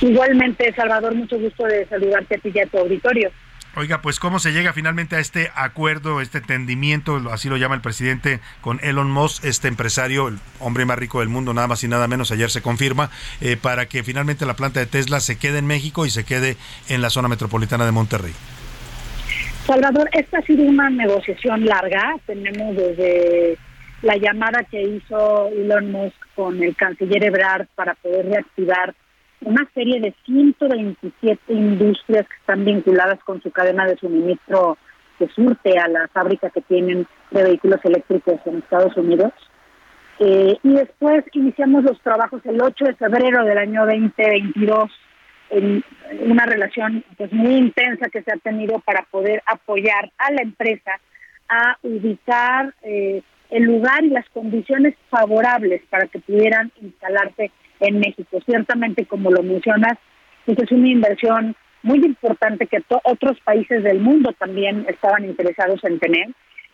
Igualmente, Salvador, mucho gusto de saludarte a ti y a tu auditorio. Oiga, pues cómo se llega finalmente a este acuerdo, este entendimiento, así lo llama el presidente, con Elon Musk, este empresario, el hombre más rico del mundo, nada más y nada menos, ayer se confirma, eh, para que finalmente la planta de Tesla se quede en México y se quede en la zona metropolitana de Monterrey. Salvador, esta ha sido una negociación larga. Tenemos desde la llamada que hizo Elon Musk con el canciller Ebrard para poder reactivar una serie de 127 industrias que están vinculadas con su cadena de suministro que surte a la fábrica que tienen de vehículos eléctricos en Estados Unidos. Eh, y después iniciamos los trabajos el 8 de febrero del año 2022 en una relación pues muy intensa que se ha tenido para poder apoyar a la empresa a ubicar eh, el lugar y las condiciones favorables para que pudieran instalarse en México. Ciertamente, como lo mencionas, pues es una inversión muy importante que otros países del mundo también estaban interesados en tener.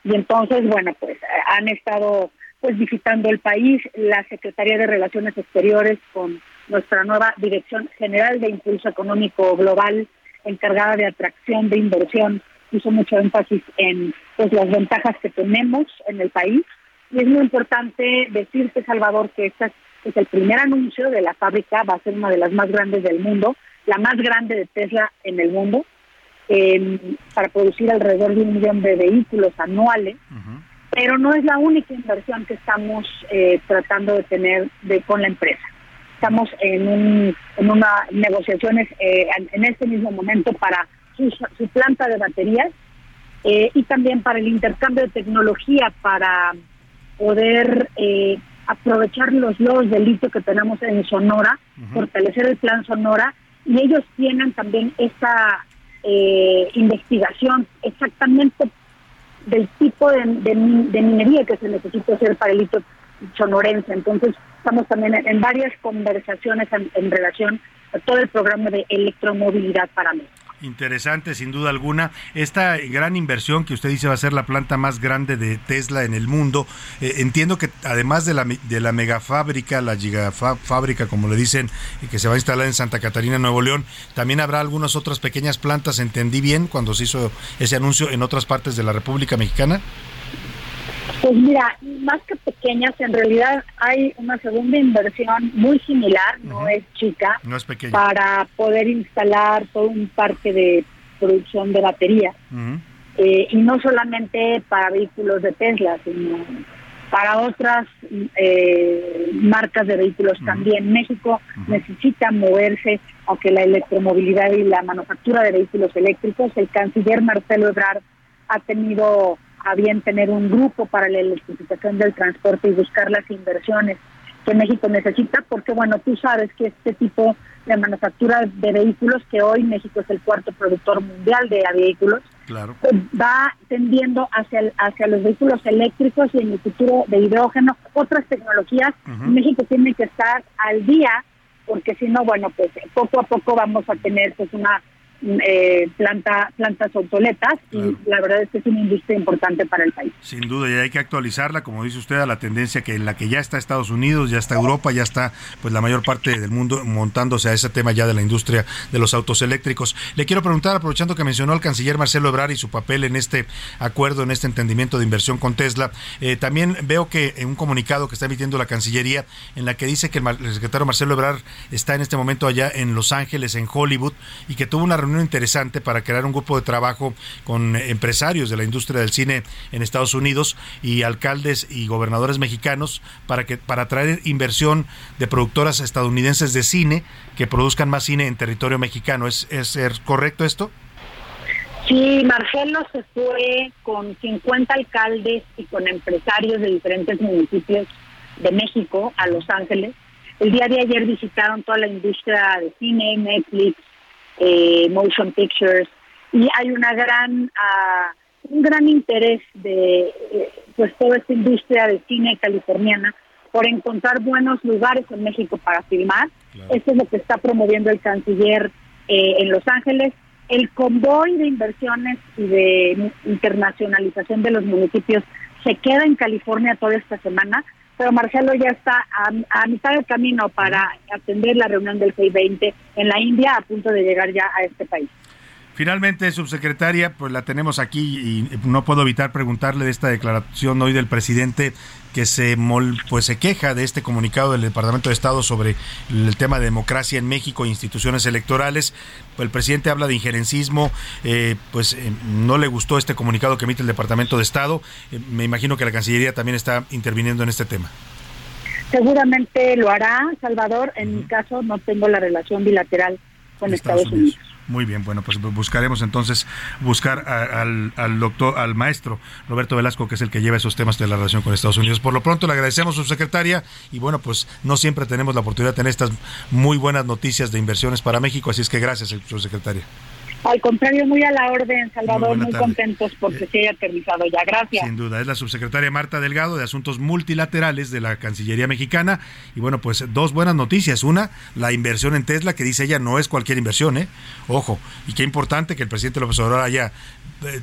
Y entonces, bueno, pues han estado pues visitando el país, la Secretaría de Relaciones Exteriores con nuestra nueva Dirección General de Impulso Económico Global encargada de atracción de inversión hizo mucho énfasis en pues las ventajas que tenemos en el país y es muy importante decirte Salvador que esta es el primer anuncio de la fábrica, va a ser una de las más grandes del mundo, la más grande de Tesla en el mundo, eh, para producir alrededor de un millón de vehículos anuales. Pero no es la única inversión que estamos eh, tratando de tener de, con la empresa. Estamos en, un, en una negociaciones eh, en este mismo momento para su, su planta de baterías eh, y también para el intercambio de tecnología para poder eh, aprovechar los logros de litio que tenemos en Sonora, fortalecer el plan Sonora, y ellos tienen también esta eh, investigación exactamente del tipo de, minería que se necesita hacer para el litio sonorense. Entonces, estamos también en, varias conversaciones en, relación a todo el programa de electromovilidad para México. Interesante, sin duda alguna. Esta gran inversión que usted dice va a ser la planta más grande de Tesla en el mundo. Eh, entiendo que además de la, de la megafábrica, la gigafábrica, como le dicen, eh, que se va a instalar en Santa Catarina, Nuevo León, también habrá algunas otras pequeñas plantas. ¿Entendí bien cuando se hizo ese anuncio en otras partes de la República Mexicana? Pues mira, más que pequeñas, en realidad hay una segunda inversión muy similar, no es chica, no es pequeña. para poder instalar todo un parque de producción de baterías. Eh, y no solamente para vehículos de Tesla, sino para otras eh, marcas de vehículos también. México necesita moverse a que la electromovilidad y la manufactura de vehículos eléctricos. El canciller Marcelo Ebrard ha tenido a bien tener un grupo para la electrificación del transporte y buscar las inversiones que México necesita, porque bueno, tú sabes que este tipo de manufactura de vehículos, que hoy México es el cuarto productor mundial de vehículos, pues va tendiendo hacia, hacia los vehículos eléctricos y en el futuro de hidrógeno, otras tecnologías. México tiene que estar al día, porque si no, bueno, pues poco a poco vamos a tener pues una eh, planta, plantas obsoletas y la verdad es que es una industria importante para el país. Sin duda, y hay que actualizarla, como dice usted, a la tendencia que en la que ya está Estados Unidos, ya está Europa, ya está pues la mayor parte del mundo montándose a ese tema ya de la industria de los autos eléctricos. Le quiero preguntar, aprovechando que mencionó al canciller Marcelo Ebrard y su papel en este acuerdo, en este entendimiento de inversión con Tesla, eh, también veo que en un comunicado que está emitiendo la Cancillería, en la que dice que el, el secretario Marcelo Ebrard está en este momento allá en Los Ángeles, en Hollywood, y que tuvo una reunión interesante para crear un grupo de trabajo con empresarios de la industria del cine en Estados Unidos y alcaldes y gobernadores mexicanos para que para atraer inversión de productoras estadounidenses de cine que produzcan más cine en territorio mexicano. ¿Es, es correcto esto? Sí, Marcelo se fue con 50 alcaldes y con empresarios de diferentes municipios de México a Los Ángeles. El día de ayer visitaron toda la industria de cine, Netflix, eh, motion pictures y hay una gran ah, un gran interés de eh, pues toda esta industria de cine californiana por encontrar buenos lugares en México para filmar. Esto es lo que está promoviendo el canciller eh, en Los Ángeles. El convoy de inversiones y de internacionalización de los municipios se queda en California toda esta semana pero Marcelo ya está a, mitad del camino para atender la reunión del G20 en la India, a punto de llegar ya a este país. Finalmente, subsecretaria, pues la tenemos aquí y no puedo evitar preguntarle de esta declaración hoy del presidente que se pues se queja de este comunicado del Departamento de Estado sobre el tema de democracia en México e instituciones electorales. El presidente habla de injerencismo, eh, pues eh, no le gustó este comunicado que emite el Departamento de Estado. Eh, me imagino que la Cancillería también está interviniendo en este tema. Seguramente lo hará, Salvador. En mi caso no tengo la relación bilateral con Estados, Unidos. Muy bien, bueno, pues buscaremos entonces buscar al, al, doctor, al maestro Roberto Velasco, que es el que lleva esos temas de la relación con Estados Unidos. Por lo pronto le agradecemos, subsecretaria, y bueno, pues no siempre tenemos la oportunidad de tener estas muy buenas noticias de inversiones para México, así es que gracias, subsecretaria. Al contrario, muy a la orden, Salvador, muy, contentos porque se haya aterrizado ya. Gracias. Sin duda, es la subsecretaria Marta Delgado de Asuntos Multilaterales de la Cancillería Mexicana. Y bueno, pues dos buenas noticias. Una, la inversión en Tesla, que dice ella no es cualquier inversión, ¿eh? Ojo, y qué importante que el presidente López Obrador haya... Eh,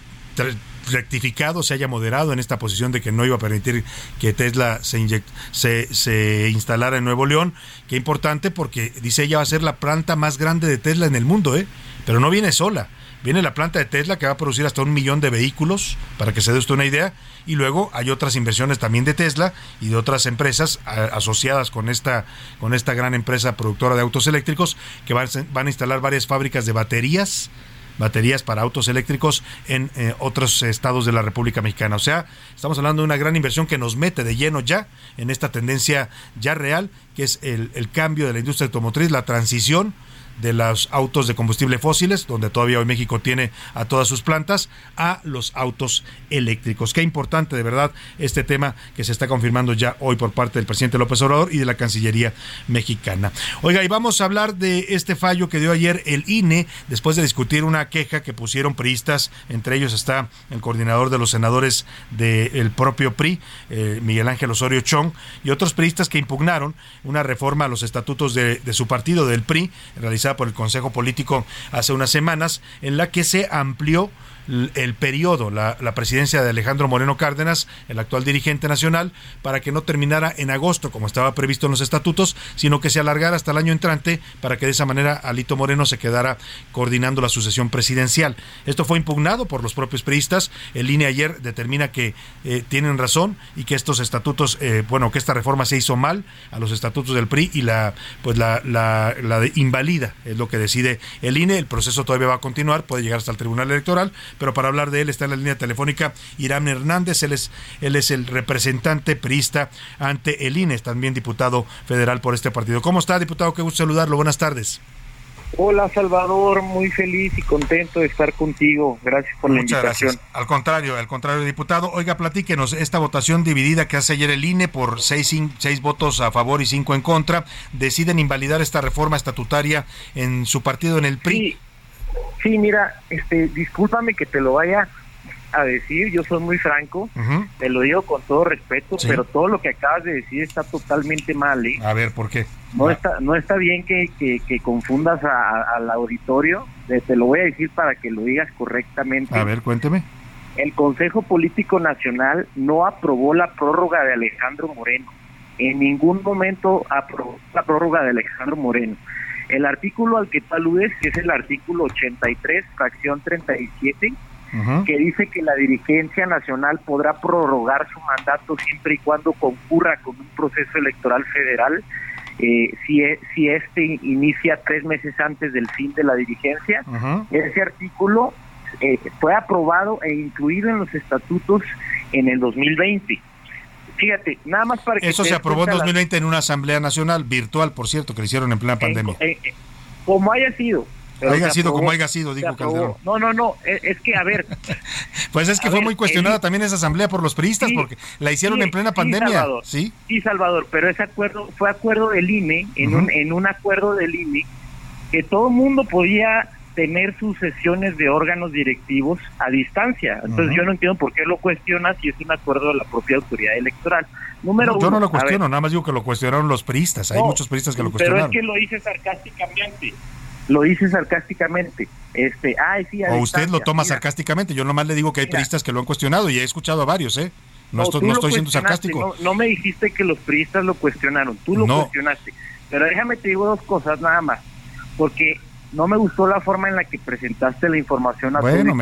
rectificado, se haya moderado en esta posición de que no iba a permitir que Tesla se, se, se, instalara en Nuevo León. Qué importante porque dice ella va a ser la planta más grande de Tesla en el mundo, ¿eh? Pero no viene sola. Viene la planta de Tesla que va a producir hasta un millón de vehículos, para que se dé usted una idea. Y luego hay otras inversiones también de Tesla y de otras empresas asociadas con esta, con esta gran empresa productora de autos eléctricos que van, a instalar varias fábricas de baterías baterías para autos eléctricos en eh, otros estados de la República Mexicana. O sea, estamos hablando de una gran inversión que nos mete de lleno ya en esta tendencia ya real, que es el cambio de la industria automotriz, la transición de los autos de combustible fósiles, donde todavía hoy México tiene a todas sus plantas, a los autos eléctricos. Qué importante, de verdad, este tema que se está confirmando ya hoy por parte del presidente López Obrador y de la Cancillería mexicana. Oiga, y vamos a hablar de este fallo que dio ayer el INE después de discutir una queja que pusieron priistas, entre ellos está el coordinador de los senadores del propio PRI, eh, Miguel Ángel Osorio Chong, y otros priistas que impugnaron una reforma a los estatutos de, de su partido, del PRI, realizada por el Consejo Político hace unas semanas, en la que se amplió el periodo, la, presidencia de Alejandro Moreno Cárdenas, el actual dirigente nacional, para que no terminara en agosto, como estaba previsto en los estatutos, sino que se alargara hasta el año entrante para que de esa manera Alito Moreno se quedara coordinando la sucesión presidencial. Esto fue impugnado por los propios periodistas. El INE ayer determina que eh, tienen razón y que estos estatutos, eh, bueno, que esta reforma se hizo mal a los estatutos del PRI y la, pues la, la, la de invalida, es lo que decide el INE. El proceso todavía va a continuar, puede llegar hasta el Tribunal Electoral, pero para hablar de él está en la línea telefónica Irán Hernández, él es, él es el representante priista ante el INE, también diputado federal por este partido. ¿Cómo está, diputado? Qué gusto saludarlo. Buenas tardes. Hola Salvador, muy feliz y contento de estar contigo. Gracias por la invitación. Gracias. Al contrario, al contrario, diputado. Oiga, platíquenos, esta votación dividida que hace ayer el INE por seis, seis votos a favor y cinco en contra, deciden invalidar esta reforma estatutaria en su partido, en el PRI. Sí, mira, este, discúlpame que te lo vaya a decir, yo soy muy franco, te lo digo con todo respeto, pero todo lo que acabas de decir está totalmente mal. ¿eh? A ver, ¿por qué? No está, no está bien que, que, confundas al auditorio, te lo voy a decir para que lo digas correctamente. A ver, cuénteme. El Consejo Político Nacional no aprobó la prórroga de Alejandro Moreno. En ningún momento aprobó la prórroga de Alejandro Moreno. El artículo al que tú aludes, que es el artículo 83, fracción 37, que dice que la dirigencia nacional podrá prorrogar su mandato siempre y cuando concurra con un proceso electoral federal, eh, si, e, si este inicia tres meses antes del fin de la dirigencia. Ese artículo eh, fue aprobado e incluido en los estatutos en el 2020. Fíjate, nada más para que... Eso se aprobó en 2020 en una Asamblea Nacional, virtual, por cierto, que le hicieron en plena pandemia. Eh, como haya sido, haya sido como haya sido, dijo Calderón. No, no, no, es, que, a ver. pues es que fue muy cuestionada también esa asamblea por los periodistas porque la hicieron en plena pandemia. Salvador, sí, sí, Salvador, pero ese acuerdo fue acuerdo del INE, en, un, en un acuerdo del INE, que todo el mundo podía tener sus sesiones de órganos directivos a distancia. Entonces yo no entiendo por qué lo cuestiona si es un acuerdo de la propia autoridad electoral. Número yo no lo cuestiono, nada más digo que lo cuestionaron los priistas. Hay muchos priistas que lo cuestionaron. Pero es que lo hice sarcásticamente lo dice sarcásticamente. Este, ay, sí, o usted lo toma sarcásticamente. Yo nomás le digo que hay priistas que lo han cuestionado y he escuchado a varios, ¿eh? No, estoy, no estoy siendo sarcástico. No, me dijiste que los priistas lo cuestionaron, tú lo cuestionaste. Pero déjame te digo dos cosas nada más. Porque no me gustó la forma en la que presentaste la información a bueno,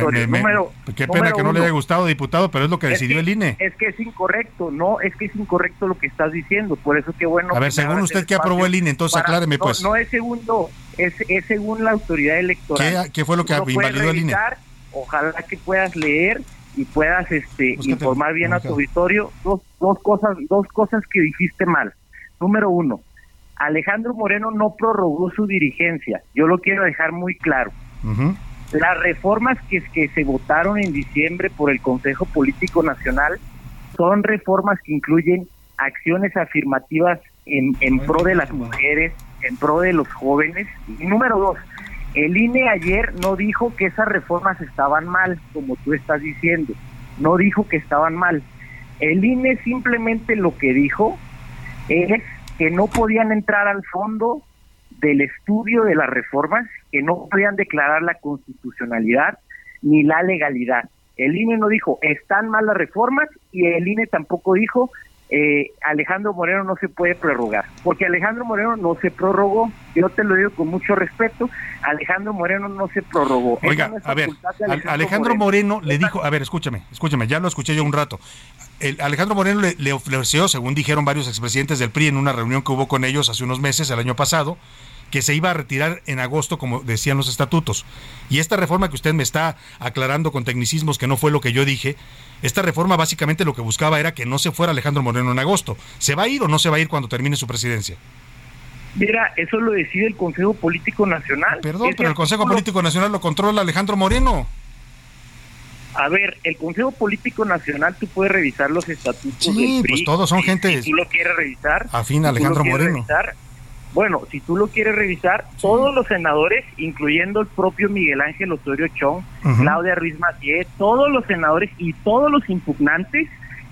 qué pena que no le haya gustado, diputado, pero es lo que decidió el INE. Es que es incorrecto, no, es que es incorrecto lo que estás diciendo, por eso que bueno. A ver, según usted, ¿qué aprobó el INE? Entonces acláreme, pues. No es segundo, es, es según la autoridad electoral. ¿Qué, fue lo que invalidó el INE? Ojalá que puedas leer y puedas este informar bien a tu auditorio dos, dos cosas dos cosas que dijiste mal. Número uno, Alejandro Moreno no prorrogó su dirigencia. Yo lo quiero dejar muy claro. Las reformas que, que se votaron en diciembre por el Consejo Político Nacional son reformas que incluyen acciones afirmativas en, en pro de las mujeres, en pro de los jóvenes. Y número dos, el INE ayer no dijo que esas reformas estaban mal, como tú estás diciendo. No dijo que estaban mal. El INE simplemente lo que dijo es que no podían entrar al fondo del estudio de las reformas, que no podían declarar la constitucionalidad ni la legalidad. El INE no dijo, están mal las reformas, y el INE tampoco dijo, eh, Alejandro Moreno no se puede prorrogar, porque Alejandro Moreno no se prorrogó, yo te lo digo con mucho respeto, Alejandro Moreno no se prorrogó. Oiga, a ver, Alejandro, Moreno, le dijo, a ver, escúchame, escúchame, ya lo escuché yo un rato, Alejandro Moreno le, ofreció, según dijeron varios expresidentes del PRI en una reunión que hubo con ellos hace unos meses, el año pasado, que se iba a retirar en agosto, como decían los estatutos. Y esta reforma que usted me está aclarando con tecnicismos, que no fue lo que yo dije, esta reforma básicamente lo que buscaba era que no se fuera Alejandro Moreno en agosto. ¿Se va a ir o no se va a ir cuando termine su presidencia? Mira, eso lo decide el Consejo Político Nacional. Perdón, pero el Consejo Político Nacional lo controla Alejandro Moreno. A ver, el Consejo Político Nacional, tú puedes revisar los estatutos sí, pues todos son gente... Si tú lo quieres revisar... Afín Alejandro Moreno. bueno, si tú lo quieres revisar, todos los senadores, incluyendo el propio Miguel Ángel Osorio Chong, Claudia Ruiz Macié, todos los senadores y todos los impugnantes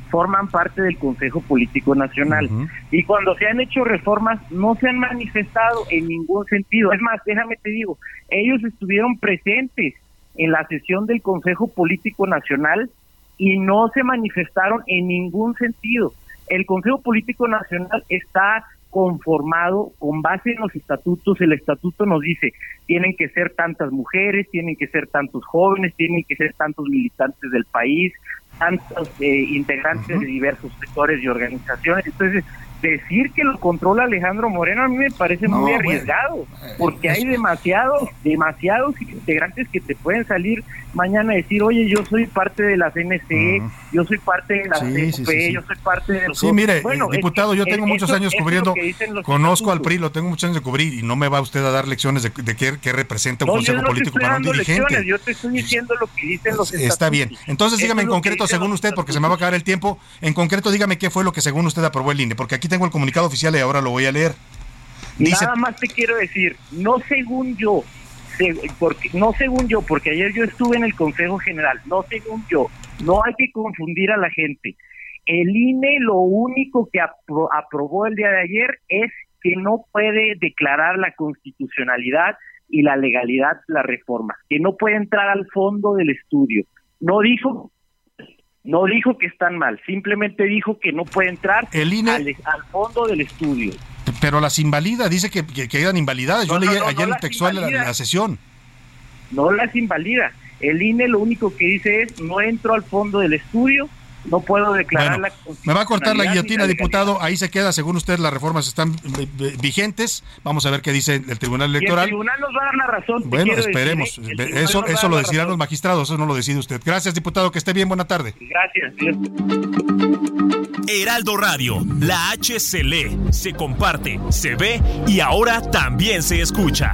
forman parte del Consejo Político Nacional. Y cuando se han hecho reformas, no se han manifestado en ningún sentido. Es más, déjame te digo, ellos estuvieron presentes en la sesión del Consejo Político Nacional y no se manifestaron en ningún sentido. El Consejo Político Nacional está conformado con base en los estatutos. El estatuto nos dice, tienen que ser tantas mujeres, tienen que ser tantos jóvenes, tienen que ser tantos militantes del país, tantos eh, integrantes de diversos sectores y organizaciones. Entonces, decir que lo controla Alejandro Moreno a mí me parece muy arriesgado, porque hay demasiados, demasiados integrantes que te pueden salir mañana a decir, oye, yo soy parte de la CNC, yo soy parte de la CNP, yo soy parte de Sí, mire, diputado, yo tengo muchos años cubriendo, conozco al PRI, lo tengo muchos años de cubrir y no me va usted a dar lecciones de, qué, representa un consejo político para un dirigente. yo te estoy diciendo lo que dicen los Está bien. Entonces dígame en concreto, según usted, porque se me va a acabar el tiempo, en concreto dígame qué fue lo que según usted aprobó el INE, porque aquí tengo el comunicado oficial y ahora lo voy a leer. Nada más te quiero decir, no según yo, porque no según yo, porque ayer yo estuve en el Consejo General, no según yo, no hay que confundir a la gente. El INE lo único que aprobó el día de ayer es que no puede declarar la constitucionalidad y la legalidad de la reforma, que no puede entrar al fondo del estudio. No dijo no dijo que están mal, simplemente dijo que no puede entrar al, fondo del estudio. Pero las invalida, dice que, que, quedan invalidadas. Yo leí ayer el textual de la, sesión. No las invalida. El INE lo único que dice es no entro al fondo del estudio no puedo declarar la Me va a cortar la guillotina, diputado. Ahí se queda, según usted, las reformas están vigentes. Vamos a ver qué dice el Tribunal Electoral. el Tribunal nos va a dar la razón. Bueno, esperemos. eso eso lo decidirán los magistrados, eso no lo decide usted. Gracias, diputado. Que esté bien. Buena tarde. Gracias. Heraldo Radio, la H se lee, se comparte, se ve y ahora también se escucha.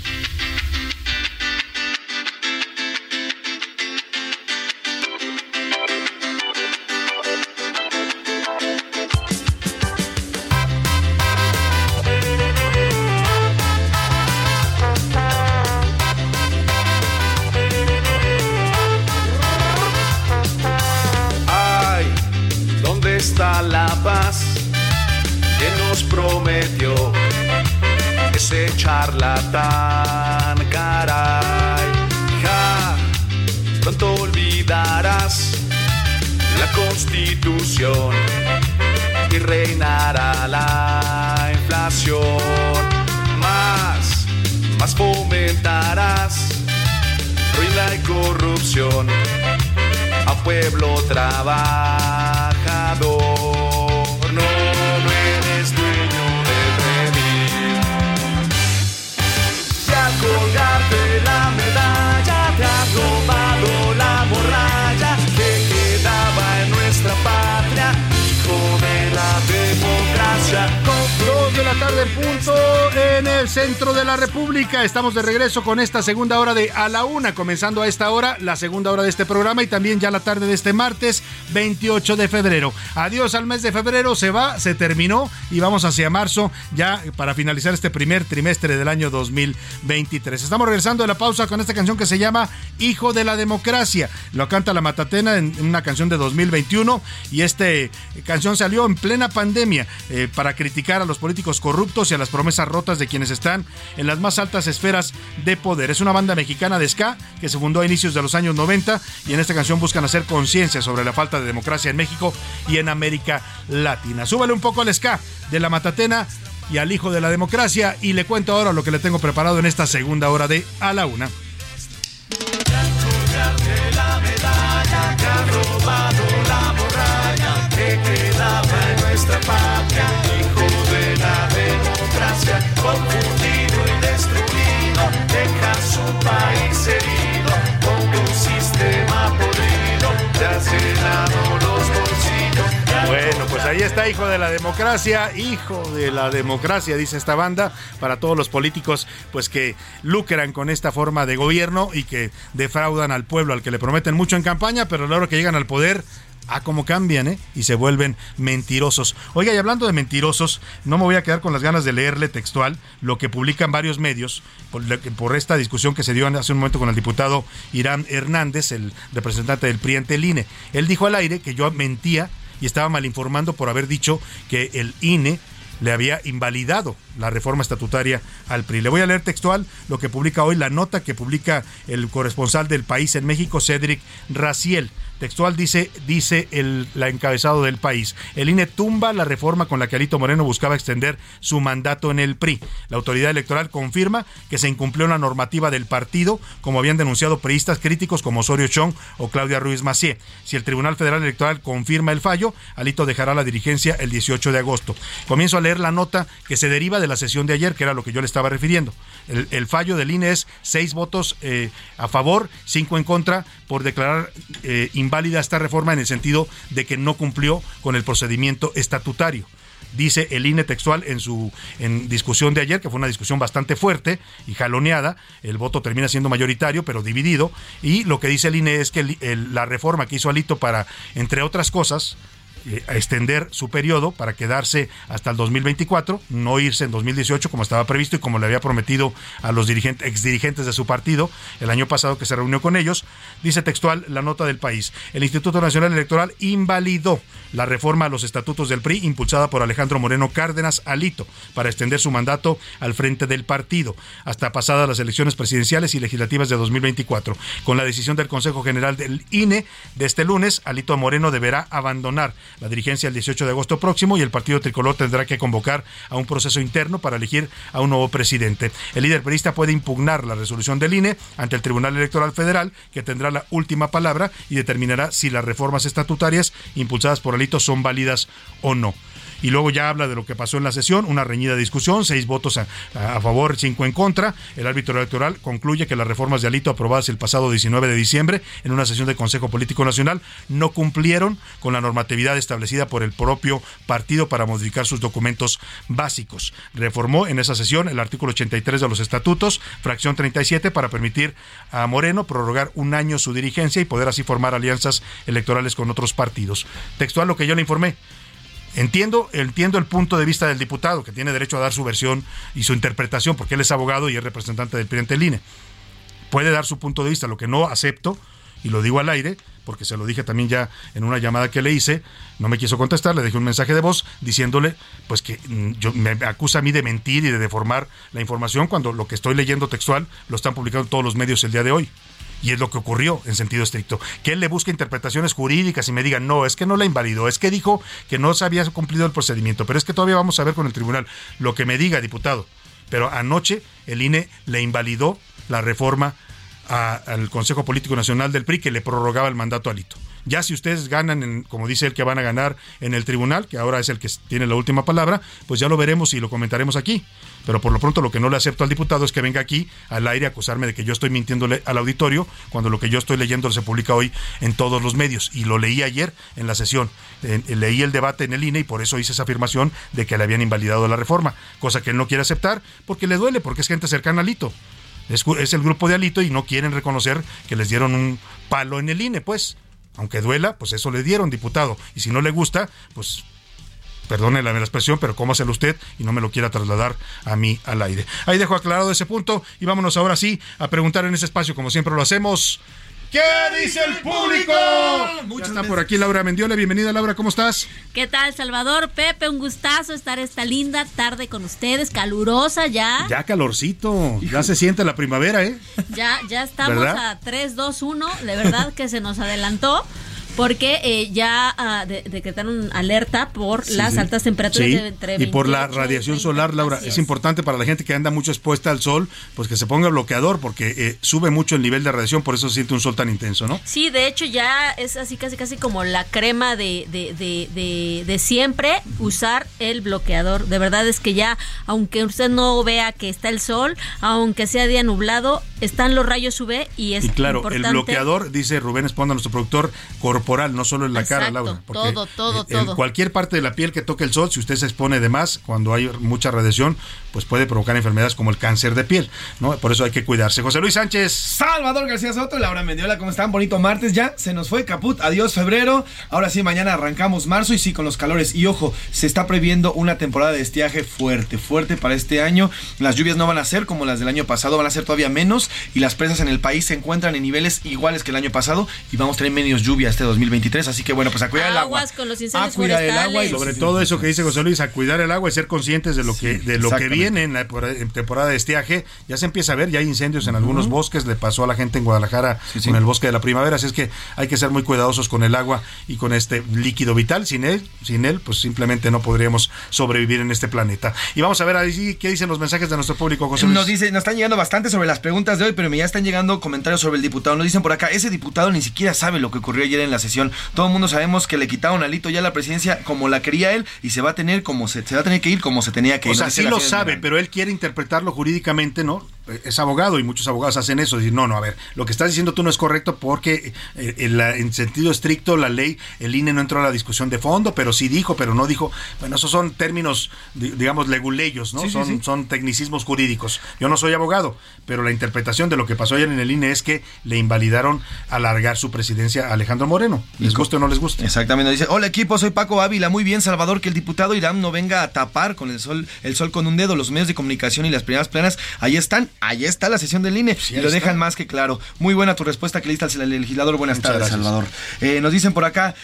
Estamos de regreso con esta segunda hora de A la Una, comenzando a esta hora la segunda hora de este programa y también ya la tarde de este martes 28 de febrero. Adiós al mes de febrero, se va, se terminó y vamos hacia marzo ya para finalizar este primer trimestre del año 2023. Estamos regresando de la pausa con esta canción que se llama Hijo de la Democracia. Lo canta la Matatena en una canción de 2021 y esta canción salió en plena pandemia eh, para criticar a los políticos corruptos y a las promesas rotas de quienes están en las más altas esferas de poder. Es una banda mexicana de ska que se fundó a inicios de los años 90 y en esta canción buscan hacer conciencia sobre la falta de democracia en México y en América Latina. Súbale un poco al ska de la Matatena y al hijo de la democracia y le cuento ahora lo que le tengo preparado en esta segunda hora de A la Una. Ahí está. hijo de la democracia, hijo de la democracia, dice esta banda, para todos los políticos pues que lucran con esta forma de gobierno y que defraudan al pueblo, al que le prometen mucho en campaña, pero a la hora que llegan al poder Ah, cómo cambian, ¿eh? Y se vuelven mentirosos. Oiga, y hablando de mentirosos, no me voy a quedar con las ganas de leerle textual lo que publican varios medios por, por esta discusión que se dio hace un momento con el diputado Irán Hernández, el representante del PRI ante el INE. Él dijo al aire que yo mentía y estaba mal informando por haber dicho que el INE le había invalidado la reforma estatutaria al PRI. Le voy a leer textual lo que publica hoy la nota que publica el corresponsal del país en México, Cedric Raciel. Textual dice, dice el la encabezado del país. El INE tumba la reforma con la que Alito Moreno buscaba extender su mandato en el PRI. La autoridad electoral confirma que se incumplió la normativa del partido, como habían denunciado priistas críticos como Osorio Chong o Claudia Ruiz Macié. Si el Tribunal Federal Electoral confirma el fallo, Alito dejará la dirigencia el 18 de agosto. Comienzo a leer la nota que se deriva de la sesión de ayer, que era lo que yo le estaba refiriendo. El, fallo del INE es seis votos eh, a favor, cinco en contra, por declarar eh, inválida esta reforma en el sentido de que no cumplió con el procedimiento estatutario. Dice el INE textual en su en discusión de ayer, que fue una discusión bastante fuerte y jaloneada, el voto termina siendo mayoritario, pero dividido, y lo que dice el INE es que la reforma que hizo Alito para, entre otras cosas, eh, extender su periodo para quedarse hasta el 2024, no irse en 2018 como estaba previsto y como le había prometido a los dirigentes, exdirigentes de su partido el año pasado que se reunió con ellos. Dice textual la nota del país. El Instituto Nacional Electoral invalidó la reforma a los estatutos del PRI impulsada por Alejandro Moreno Cárdenas Alito para extender su mandato al frente del partido hasta pasadas las elecciones presidenciales y legislativas de 2024. Con la decisión del Consejo General del INE de este lunes, Alito Moreno deberá abandonar la dirigencia el 18 de agosto próximo y el partido tricolor tendrá que convocar a un proceso interno para elegir a un nuevo presidente. El líder perista puede impugnar la resolución del INE ante el Tribunal Electoral Federal, que tendrá la última palabra y determinará si las reformas estatutarias impulsadas por Alito son válidas o no y luego ya habla de lo que pasó en la sesión, una reñida discusión, seis votos a, favor, cinco en contra. El árbitro electoral concluye que las reformas de Alito aprobadas el pasado 19 de diciembre en una sesión del Consejo Político Nacional no cumplieron con la normatividad establecida por el propio partido para modificar sus documentos básicos. Reformó en esa sesión el artículo 83 de los estatutos, fracción 37, para permitir a Moreno prorrogar un año su dirigencia y poder así formar alianzas electorales con otros partidos. Textual lo que yo le informé. Entiendo, entiendo el punto de vista del diputado, que tiene derecho a dar su versión y su interpretación, porque él es abogado y es representante del presidente del. Puede dar su punto de vista, lo que no acepto, y lo digo al aire, porque se lo dije también ya en una llamada que le hice, no me quiso contestar, le dejé un mensaje de voz diciéndole pues que mm, yo, me acusa a mí de mentir y de deformar la información cuando lo que estoy leyendo textual lo están publicando todos los medios el día de hoy y es lo que ocurrió en sentido estricto. Que él le busque interpretaciones jurídicas y me diga, no, es que no la invalidó, es que dijo que no se había cumplido el procedimiento, pero es que todavía vamos a ver con el tribunal lo que me diga, diputado. Pero anoche el INE le invalidó la reforma al Consejo Político Nacional del PRI que le prorrogaba el mandato a Alito. Ya si ustedes ganan, en, como dice él, que van a ganar en el tribunal, que ahora es el que tiene la última palabra, pues ya lo veremos y lo comentaremos aquí. Pero por lo pronto lo que no le acepto al diputado es que venga aquí al aire a acusarme de que yo estoy mintiéndole al auditorio, cuando lo que yo estoy leyendo se publica hoy en todos los medios. Y lo leí ayer en la sesión. leí el debate en el INE y por eso hice esa afirmación de que le habían invalidado la reforma, cosa que él no quiere aceptar porque le duele, porque es gente cercana al Alito. Es, es el grupo de Alito y no quieren reconocer que les dieron un palo en el INE, pues aunque duela, pues eso le dieron, diputado. Y si no le gusta, pues perdone la expresión, pero cómaselo usted y no me lo quiera trasladar a mí al aire. Ahí dejo aclarado ese punto y vámonos ahora sí a preguntar en ese espacio, como siempre lo hacemos. ¿Qué dice el público? Muchas está por aquí Laura Mendiola. Bienvenida, Laura, ¿cómo estás? ¿Qué tal, Salvador? Pepe, un gustazo estar esta linda tarde con ustedes, calurosa ya. Ya calorcito, ya se siente la primavera, ¿eh? Ya, ya estamos a 3, 2, 1. De verdad que se nos adelantó porque eh, ya uh, decretaron alerta por las altas temperaturas de entre y por la radiación solar, Laura. Es. importante para la gente que anda mucho expuesta al sol, pues que se ponga bloqueador porque eh, sube mucho el nivel de radiación, por eso se siente un sol tan intenso, ¿no? Sí, de hecho ya es así casi casi como la crema de, de, de, de siempre usar el bloqueador. De verdad es que ya, aunque usted no vea que está el sol, aunque sea día nublado, están los rayos UV y es Y claro, importante. el bloqueador, dice Rubén Esponda, nuestro productor, corporal, no solo en la cara, Exacto, Laura. porque todo, todo, en todo. cualquier parte de la piel que toque el sol, si usted se expone de más, cuando hay mucha radiación, pues puede provocar enfermedades como el cáncer de piel, ¿no? Por eso hay que cuidarse. José Luis Sánchez. Salvador García Soto, Laura Mendiola, ¿cómo están? Bonito martes ya, se nos fue caput, adiós febrero, ahora sí, mañana arrancamos marzo y sí, con los calores. Y ojo, se está previendo una temporada de estiaje fuerte, fuerte para este año. Las lluvias no van a ser como las del año pasado, van a ser todavía menos y las presas en el país se encuentran en niveles iguales que el año pasado y vamos a tener menos lluvia este 2023, así que bueno, pues a cuidar el agua. Aguas con los A incendios cuidar el agua y Sobre todo eso que dice José Luis, a cuidar el agua y ser conscientes de lo que de lo que viene en la temporada de estiaje. Ya se empieza a ver, ya hay incendios en algunos bosques, le pasó a la gente en Guadalajara con el bosque de la primavera, así es que hay que ser muy cuidadosos con el agua y con este líquido vital. Sin él, sin él, pues simplemente no podríamos sobrevivir en este planeta. Y vamos a ver ahí qué dicen los mensajes de nuestro público, José Luis. Nos dice, nos están llegando bastante sobre las preguntas de hoy, pero me ya están llegando comentarios sobre el diputado. Nos dicen por acá, ese diputado ni siquiera sabe lo que ocurrió ayer en la sesión. Todo el mundo sabemos que le quitaron a Alito ya la presidencia como la quería él y se va a tener como se, se va a tener que ir como se tenía que ir. O sea, sí lo sabe, pero él quiere interpretarlo jurídicamente, ¿no? Eh, Es abogado y muchos abogados hacen eso. Decir, no, no, a ver, lo que estás diciendo tú no es correcto porque eh, en, la- en sentido estricto la ley, el INE no entró a la discusión de fondo, pero sí dijo, pero no dijo. Bueno, esos son términos, di- digamos, leguleyos, ¿no? Sí, son, sí. son tecnicismos jurídicos. Yo no soy abogado, pero la interpretación de lo que pasó ayer en el INE es que le invalidaron alargar su presidencia a Alejandro Moreno. ¿Les guste o no les guste? Exactamente, dice, hola equipo, soy Paco Ávila, muy bien Salvador, que el diputado Irán no venga a tapar con el sol, el sol con un dedo, los medios de comunicación y las primeras planas, ahí están, ahí está la sesión del INE, y ahí lo está. dejan más que claro. Muy buena tu respuesta que le diste al legislador, buenas Muchas tardes gracias. Salvador. Eh, nos dicen por acá,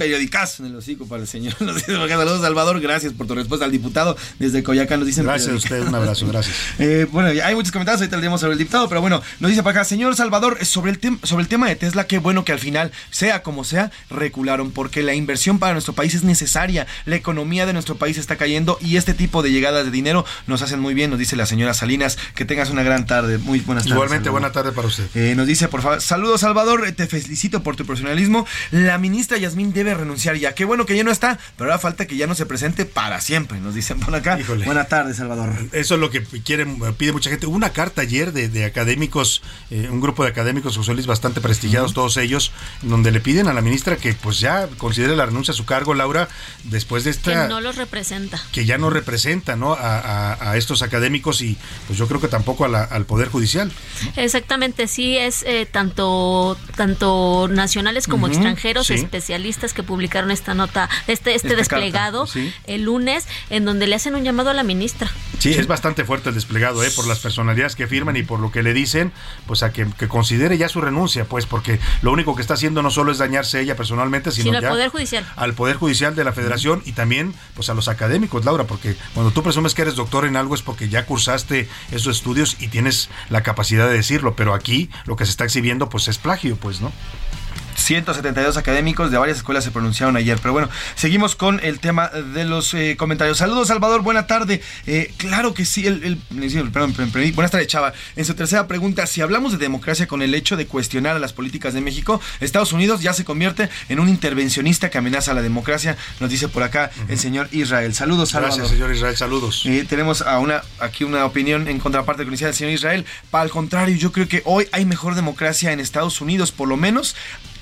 periodicazo en el hocico para el señor, saludos Salvador, gracias por tu respuesta al diputado desde Coyacán, nos dicen Gracias a usted, un abrazo, gracias. Eh, bueno, hay muchos comentarios, ahorita leemos sobre el diputado, pero bueno, nos dice para acá, señor Salvador, eh, sobre el, sobre el tema de Tesla, qué bueno que al final, sea como sea, recularon, porque la inversión para nuestro país es necesaria, la economía de nuestro país está cayendo y este tipo de llegadas de dinero nos hacen muy bien, nos dice la señora Salinas, que tengas una gran tarde, muy buenas tardes. Igualmente, Salvador. buena tarde para usted. Eh, nos dice, por favor, saludos Salvador, eh, te felicito por tu profesionalismo. La ministra Yasmín debe renunciar ya. Qué bueno que ya no está, pero ahora falta que ya no se presente para siempre, nos dicen por acá. Buena tarde, Salvador. Eso es lo que quieren, pide mucha gente. Hubo una carta ayer de, de académicos, eh, un grupo de académicos, José Luis, bastante prestigiados, todos ellos, donde le piden a la ministra que pues ya considere la renuncia a su cargo, Laura, después de que esta... no los representa. que ya no representa ¿no? A, a- a estos académicos y pues yo creo que tampoco a la- al Poder Judicial. Exactamente, sí, es eh, tanto, tanto nacionales como extranjeros, sí. especialistas que publicaron esta nota, este, este desplegado carta, sí. el lunes, en donde le hacen un llamado a la ministra. Sí, es bastante fuerte el desplegado, ¿eh? por las personalidades que firman y por lo que le dicen, pues a que, que considere ya su renuncia, pues porque lo único que está haciendo no solo es dañarse ella personalmente, sino, Sino al ya Poder Judicial. al Poder Judicial de la Federación y también pues a los académicos, Laura, porque cuando tú presumes que eres doctor en algo es porque ya cursaste esos estudios y tienes la capacidad de decirlo, pero aquí lo que se está exhibiendo pues es plagio, pues, ¿no? 172 académicos de varias escuelas se pronunciaron ayer. Pero bueno, seguimos con el tema de los eh, comentarios. Saludos, Salvador, buena tarde. Eh, claro que sí, el, perdón, buenas tardes, Chava. En su tercera pregunta, si hablamos de democracia con el hecho de cuestionar a las políticas de México, Estados Unidos ya se convierte en un intervencionista que amenaza a la democracia, nos dice por acá el señor Israel. Saludos, Salvador. Gracias, señor Israel, saludos. Eh, tenemos a una, aquí una opinión en contraparte dice el señor Israel. Para al contrario, yo creo que hoy hay mejor democracia en Estados Unidos, por lo menos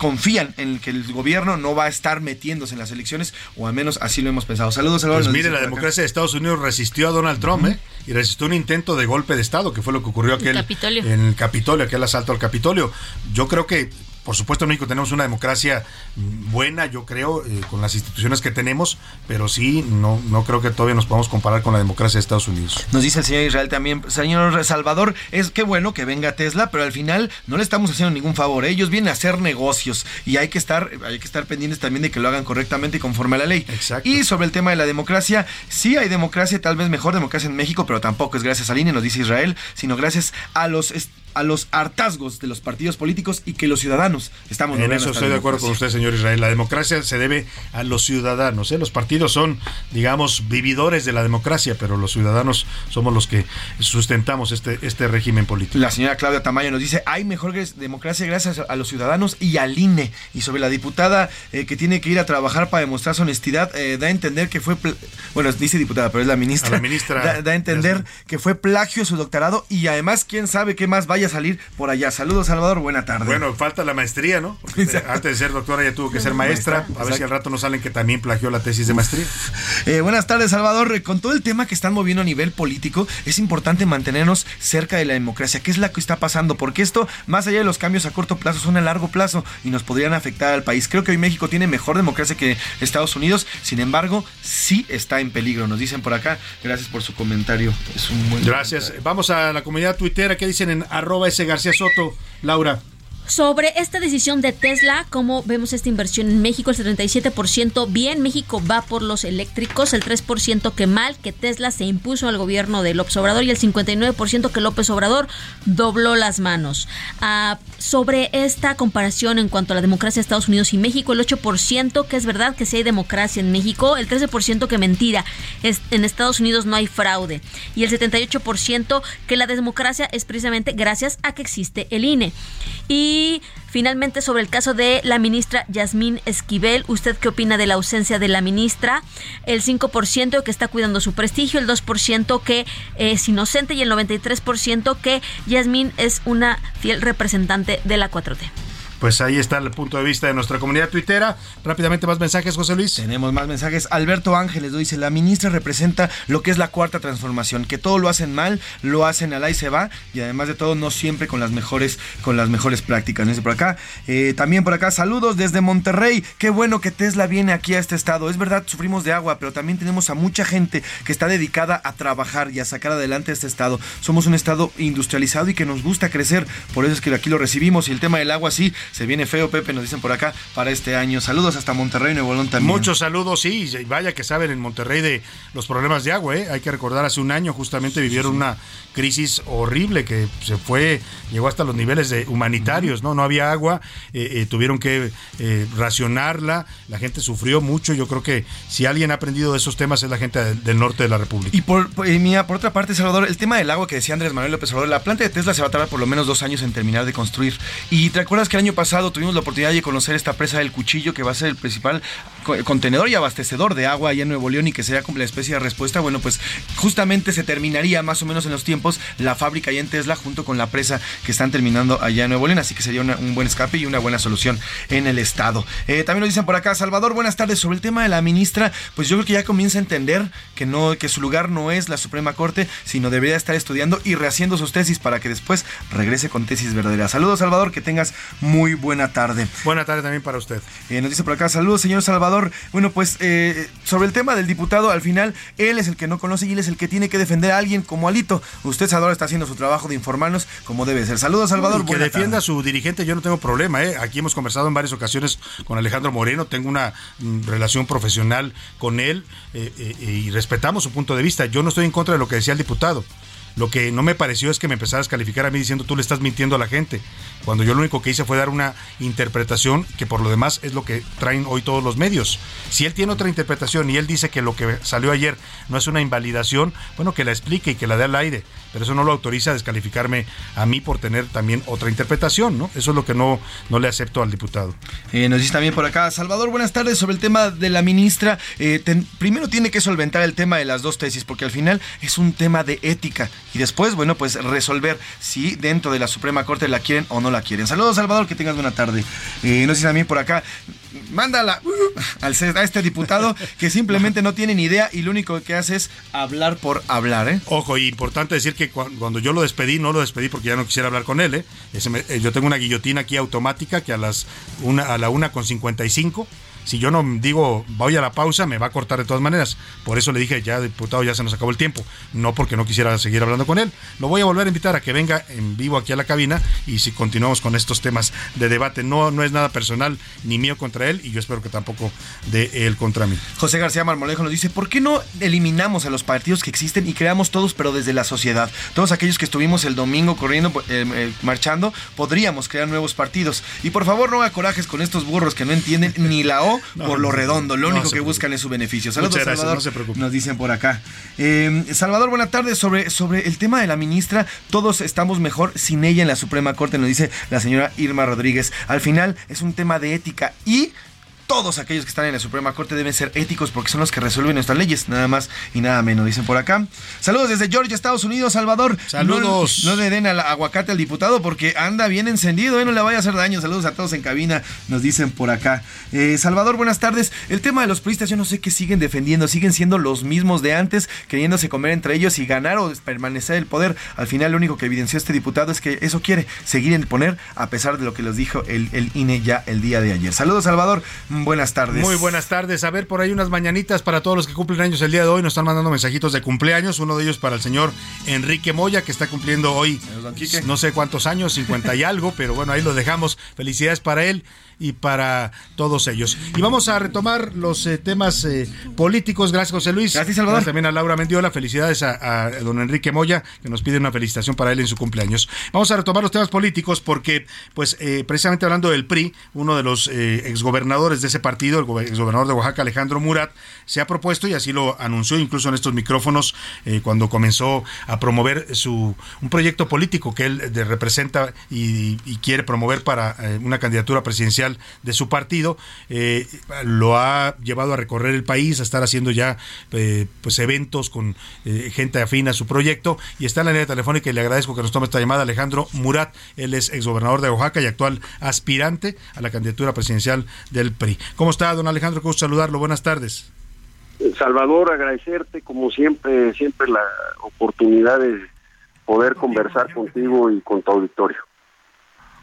confían en que el gobierno no va a estar metiéndose en las elecciones, o al menos así lo hemos pensado. Saludos, Salvador. Pues mire, la democracia de Estados Unidos resistió a Donald Trump, ¿eh? Y resistió un intento de golpe de Estado, que fue lo que ocurrió aquel, Capitolio. en el Capitolio, aquel asalto al Capitolio. Yo creo que, por supuesto, en México tenemos una democracia buena, yo creo, eh, con las instituciones que tenemos, pero sí, no, no creo que todavía nos podamos comparar con la democracia de Estados Unidos. Nos dice el señor Israel también, señor Salvador, es que bueno que venga Tesla, pero al final no le estamos haciendo ningún favor. ¿eh? Ellos vienen a hacer negocios y hay que estar, hay que estar pendientes también de que lo hagan correctamente y conforme a la ley. Y sobre el tema de la democracia, sí hay democracia, tal vez mejor democracia en México, pero tampoco es gracias al INE, nos dice Israel, sino gracias a los a los hartazgos de los partidos políticos y que los ciudadanos estamos En eso estoy de acuerdo con usted, señor Israel. La democracia se debe a los ciudadanos. ¿eh? Los partidos son, digamos, vividores de la democracia, pero los ciudadanos somos los que sustentamos este, este régimen político. La señora Claudia Tamayo nos dice, hay mejor democracia gracias a los ciudadanos y al INE. Y sobre la diputada eh, que tiene que ir a trabajar para demostrar su honestidad, eh, da a entender que fue, bueno, dice diputada, pero es la ministra. A la ministra Da, da a entender que fue plagio su doctorado y además, quién sabe qué más vaya vaya a salir por allá. Saludos, Salvador, buena tarde. Bueno, falta la maestría, ¿no? Porque antes de ser doctora ya tuvo que ser maestra. A ver si al rato nos salen que también plagió la tesis de maestría. Eh, buenas tardes, Salvador. Con todo el tema que están moviendo a nivel político, es importante mantenernos cerca de la democracia. ¿Qué es lo que está pasando? Porque esto, más allá de los cambios a corto plazo, son a largo plazo y nos podrían afectar al país. Creo que hoy México tiene mejor democracia que Estados Unidos. Sin embargo, sí está en peligro. Nos dicen por acá. Gracias por su comentario. Es un buen Gracias. Vamos a la comunidad tuitera. ¿Qué dicen en arroba ese García Soto? Laura. Sobre esta decisión de Tesla, ¿cómo vemos esta inversión en México? El 77% bien, México va por los eléctricos, el 3% que mal, que Tesla se impuso al gobierno de López Obrador y el 59% que López Obrador dobló las manos. Ah, sobre esta comparación en cuanto a la democracia de Estados Unidos y México, el 8% que es verdad que sí hay democracia en México, el 13% que mentira, es, en Estados Unidos no hay fraude y el 78% que la democracia es precisamente gracias a que existe el INE. Y y finalmente sobre el caso de la ministra Yasmín Esquivel, ¿usted qué opina de la ausencia de la ministra? El 5% que está cuidando su prestigio, el 2% que es inocente y el 93% que Yasmín es una fiel representante de la 4T. Pues ahí está el punto de vista de nuestra comunidad tuitera. Rápidamente más mensajes, José Luis. Tenemos más mensajes. Alberto Ángeles dice, la ministra representa lo que es la cuarta transformación, que todo lo hacen mal, lo hacen al y se va, y además de todo, no siempre con las mejores, con las mejores prácticas. Dice por acá. Eh, también por acá, saludos desde Monterrey. Qué bueno que Tesla viene aquí a este estado. Es verdad, sufrimos de agua, pero también tenemos a mucha gente que está dedicada a trabajar y a sacar adelante este estado. Somos un estado industrializado y que nos gusta crecer. Por eso es que aquí lo recibimos. Y el tema del agua sí se viene feo, Pepe, nos dicen por acá, para este año. Saludos hasta Monterrey, Nuevo León también. Muchos saludos, sí, vaya que saben en Monterrey de los problemas de agua, ¿eh? Hay que recordar, hace un año justamente vivieron una crisis horrible que se fue, llegó hasta los niveles de humanitarios, ¿no? No había agua, eh, eh, tuvieron que eh, racionarla, la gente sufrió mucho, yo creo que si alguien ha aprendido de esos temas es la gente del, del norte de la República. Y por, por, mira, por otra parte, Salvador, el tema del agua que decía Andrés Manuel López Obrador, la planta de Tesla se va a tardar por lo menos dos años en terminar de construir. Y te acuerdas que el año pasado tuvimos la oportunidad de conocer esta presa del Cuchillo, que va a ser el principal contenedor y abastecedor de agua allá en Nuevo León y que sería como la especie de respuesta. Bueno, pues justamente se terminaría más o menos en los tiempos la fábrica allá en Tesla junto con la presa que están terminando allá en Nuevo León, así que sería un buen escape y una buena solución en el estado. Eh, también nos dicen por acá, Salvador, buenas tardes. Sobre el tema de la ministra, pues yo creo que ya comienza a entender que no, que su lugar no es la Suprema Corte, sino debería estar estudiando y rehaciendo sus tesis para que después regrese con tesis verdaderas. Saludos, Salvador, que tengas muy buena tarde. Buena tarde también para usted. Eh, nos dice por acá, saludos, señor Salvador. Bueno, pues eh, sobre el tema del diputado, al final, él es el que no conoce y él es el que tiene que defender a alguien como Alito. Usted, Salvador, está haciendo su trabajo de informarnos como debe ser. Saludos, Salvador. Y que defienda tarde. a su dirigente, yo no tengo problema. ¿eh? Aquí hemos conversado en varias ocasiones con Alejandro Moreno, tengo una mm, relación profesional con él y respetamos su punto de vista. Yo no estoy en contra de lo que decía el diputado. Lo que no me pareció es que me empezaras a calificar a mí diciendo tú le estás mintiendo a la gente, cuando yo lo único que hice fue dar una interpretación que por lo demás es lo que traen hoy todos los medios. Si él tiene otra interpretación y él dice que lo que salió ayer no es una invalidación, bueno, que la explique y que la dé al aire, pero eso no lo autoriza a descalificarme a mí por tener también otra interpretación, ¿no? Eso es lo que no, no le acepto al diputado. Eh, nos dice también por acá, Salvador, buenas tardes, sobre el tema de la ministra. Eh, primero tiene que solventar el tema de las dos tesis, porque al final es un tema de ética y después, bueno, pues resolver si dentro de la Suprema Corte la quieren o no la quieren. Saludos, Salvador, que tengas buena tarde. Eh, nos dice también por acá, mándala al, a este diputado que simplemente no tiene ni idea y lo único que hace es hablar por hablar. ¿eh? Ojo, y importante decir que cuando yo lo despedí, no lo despedí porque ya no quisiera hablar con él. ¿eh? Me, yo tengo una guillotina aquí automática que a, las una, a la una con 55 si yo no digo voy a la pausa, me va a cortar de todas maneras. Por eso le dije, ya diputado, ya se nos acabó el tiempo. No porque no quisiera seguir hablando con él. Lo voy a volver a invitar a que venga en vivo aquí a la cabina y si continuamos con estos temas de debate. No, no es nada personal ni mío contra él y yo espero que tampoco de él contra mí. José García Marmolejo nos dice, ¿por qué no eliminamos a los partidos que existen y creamos todos, pero desde la sociedad? Todos aquellos que estuvimos el domingo corriendo, eh, eh, marchando, podríamos crear nuevos partidos. Y por favor no haga corajes con estos burros que no entienden ni la O no, por lo redondo. Lo único que buscan es su beneficio. Saludos, gracias, Salvador. No se preocupe. Nos dicen por acá. Eh, Salvador, buenas tardes. Sobre, sobre el tema de la ministra, todos estamos mejor sin ella en la Suprema Corte, nos dice la señora Irma Rodríguez. Al final es un tema de ética y todos aquellos que están en la Suprema Corte deben ser éticos porque son los que resuelven nuestras leyes, nada más y nada menos, dicen por acá. Saludos desde Georgia, Estados Unidos, Salvador. Saludos. No, no le den al aguacate al diputado porque anda bien encendido, ¿eh? no le vaya a hacer daño. Saludos a todos en cabina, nos dicen por acá. Eh, Salvador, buenas tardes. El tema de los priistas, yo no sé qué siguen defendiendo, siguen siendo los mismos de antes, queriéndose comer entre ellos y ganar o permanecer el poder. Al final, lo único que evidenció este diputado es que eso quiere, seguir en el poner, a pesar de lo que les dijo el, el INE ya el día de ayer. Saludos, Salvador. Buenas tardes. Muy buenas tardes. A ver, por ahí unas mañanitas para todos los que cumplen años el día de hoy. Nos están mandando mensajitos de cumpleaños. Uno de ellos para el señor Enrique Moya, que está cumpliendo hoy no sé cuántos años, 50 y algo, pero bueno, ahí lo dejamos. Felicidades para él y para todos ellos. Y vamos a retomar los eh, temas eh, políticos. Gracias, José Luis. Gracias, Salvador. también a Laura Mendiola. Felicidades a, a, don Enrique Moya, que nos pide una felicitación para él en su cumpleaños. Vamos a retomar los temas políticos porque, pues, eh, precisamente hablando del PRI, uno de los exgobernadores de ese partido, el exgobernador de Oaxaca, Alejandro Murat, se ha propuesto y así lo anunció incluso en estos micrófonos cuando comenzó a promover su un proyecto político que él de, representa y, y, quiere promover para una candidatura presidencial de su partido, eh, lo ha llevado a recorrer el país, a estar haciendo ya eh, pues eventos con eh, gente afín a su proyecto y está en la línea telefónica y le agradezco que nos tome esta llamada Alejandro Murat, él es exgobernador de Oaxaca y actual aspirante a la candidatura presidencial del PRI. ¿Cómo está, don Alejandro? Gusto saludarlo. Buenas tardes. Salvador, agradecerte como siempre, siempre la oportunidad de poder conversar contigo y con tu auditorio.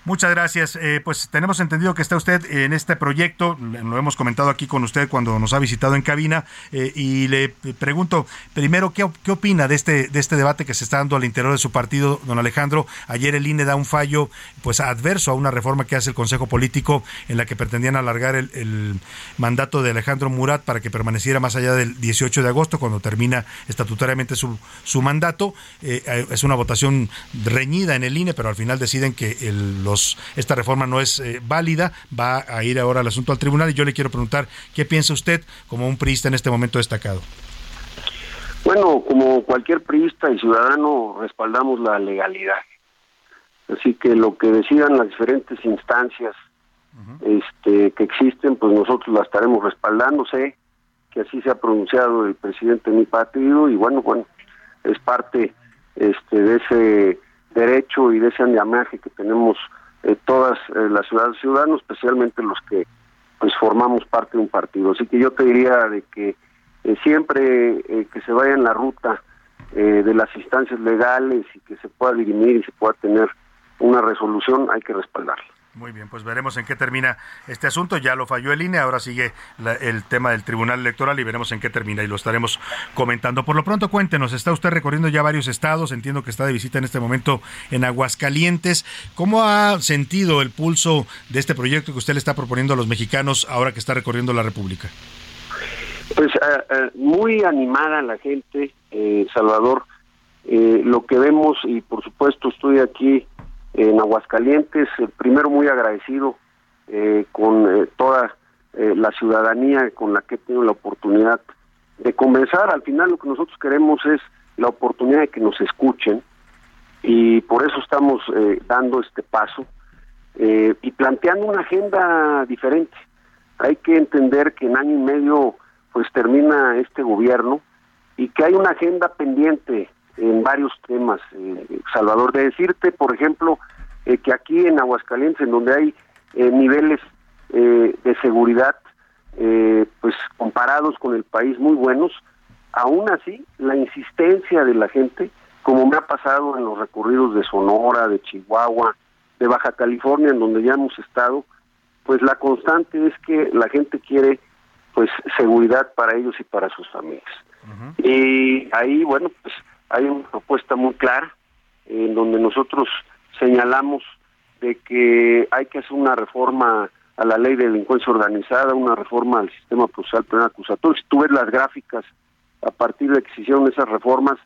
Muchas gracias. Eh, pues tenemos entendido que está usted en este proyecto, lo hemos comentado aquí con usted cuando nos ha visitado en cabina, eh, y le pregunto primero qué, qué opina de este, de este debate que se está dando al interior de su partido, don Alejandro. Ayer el INE da un fallo pues adverso a una reforma que hace el Consejo Político en la que pretendían alargar el, mandato de Alejandro Murat para que permaneciera más allá del 18 de agosto, cuando termina estatutariamente su, su mandato. Eh, es una votación reñida en el INE, pero al final deciden que el, esta reforma no es eh, válida, va a ir ahora el asunto al tribunal y yo le quiero preguntar qué piensa usted como un priista en este momento destacado. Bueno, como cualquier priista y ciudadano respaldamos la legalidad. Así que lo que decidan las diferentes instancias este, que existen, pues nosotros la estaremos respaldando. Sé que así se ha pronunciado el presidente de mi partido y bueno, bueno, es parte este, de ese derecho y de ese andamiaje que tenemos eh, todas eh, las ciudades ciudadanos, especialmente los que pues formamos parte de un partido. Así que yo te diría de que eh, siempre que se vaya en la ruta de las instancias legales y que se pueda dirimir y se pueda tener una resolución, hay que respaldarla. Muy bien, pues veremos en qué termina este asunto. Ya lo falló el INE, ahora sigue el tema del Tribunal Electoral y veremos en qué termina y lo estaremos comentando. Por lo pronto, cuéntenos, está usted recorriendo ya varios estados, entiendo que está de visita en este momento en Aguascalientes. ¿Cómo ha sentido el pulso de este proyecto que usted le está proponiendo a los mexicanos ahora que está recorriendo la República? Pues eh, eh, muy animada la gente, eh, Salvador. lo que vemos, y por supuesto estoy aquí en Aguascalientes, eh, primero muy agradecido eh, con eh, toda la ciudadanía con la que he tenido la oportunidad de conversar. Al final lo que nosotros queremos es la oportunidad de que nos escuchen y por eso estamos dando este paso y planteando una agenda diferente. Hay que entender que en año y medio pues termina este gobierno y que hay una agenda pendiente en varios temas, eh, Salvador. De decirte, por ejemplo, eh, que aquí en Aguascalientes, en donde hay eh, niveles de seguridad, pues comparados con el país muy buenos, aún así la insistencia de la gente, como me ha pasado en los recorridos de Sonora, de Chihuahua, de Baja California, en donde ya hemos estado, pues la constante es que la gente quiere pues seguridad para ellos y para sus familias. Y ahí, bueno, pues hay una propuesta muy clara en donde nosotros señalamos de que hay que hacer una reforma a la ley de delincuencia organizada, una reforma al sistema procesal penal acusatorio. Si tú ves las gráficas a partir de que se hicieron esas reformas,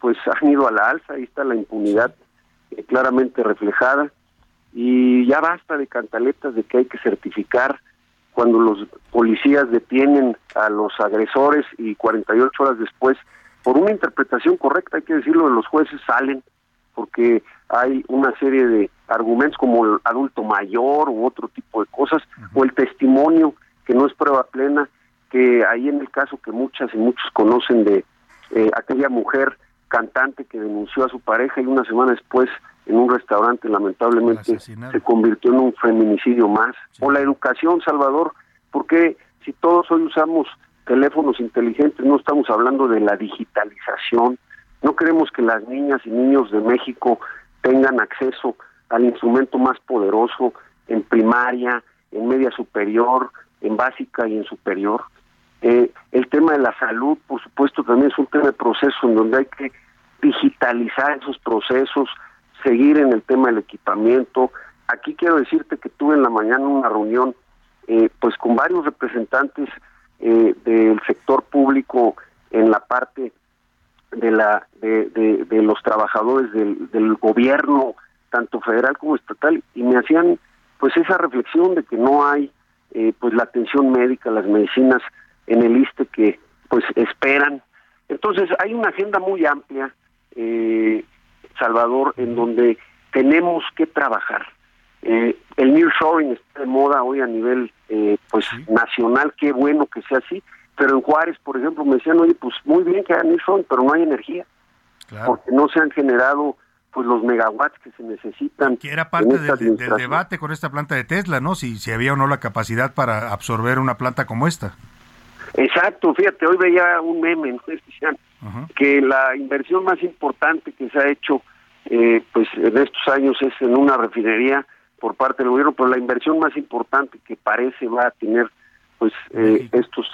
pues han ido a la alza, ahí está la impunidad eh, claramente reflejada y ya basta de cantaletas de que hay que certificar cuando los policías detienen a los agresores y 48 horas después por una interpretación correcta, hay que decirlo, los jueces salen porque hay una serie de argumentos como el adulto mayor u otro tipo de cosas, o el testimonio que no es prueba plena, que ahí en el caso que muchas y muchos conocen de eh, aquella mujer cantante que denunció a su pareja y una semana después en un restaurante lamentablemente se convirtió en un feminicidio más. O la educación, Salvador, porque si todos hoy usamos teléfonos inteligentes, no estamos hablando de la digitalización, no queremos que las niñas y niños de México tengan acceso al instrumento más poderoso en primaria, en media superior, en básica y en superior. Eh, el tema de la salud, por supuesto, también es un tema de proceso en donde hay que digitalizar esos procesos, seguir en el tema del equipamiento. Aquí quiero decirte que tuve en la mañana una reunión eh, pues con varios representantes eh, del sector público en la parte de la de, los trabajadores del, del gobierno tanto federal como estatal y me hacían pues esa reflexión de que no hay eh, pues la atención médica las medicinas en el ISTE que pues esperan. Entonces hay una agenda muy amplia eh, Salvador en donde tenemos que trabajar eh, el nearshoring está de moda hoy a nivel eh, pues nacional qué bueno que sea así pero en Juárez, por ejemplo, me decían, oye, pues muy bien que hagan eso, pero no hay energía, porque no se han generado pues los megawatts que se necesitan. Que era parte del, debate con esta planta de Tesla, ¿no? Si, si había o no la capacidad para absorber una planta como esta. Exacto, fíjate, hoy veía un meme ¿no? que la inversión más importante que se ha hecho eh, pues en estos años es en una refinería por parte del gobierno, pero la inversión más importante que parece va a tener pues eh, estos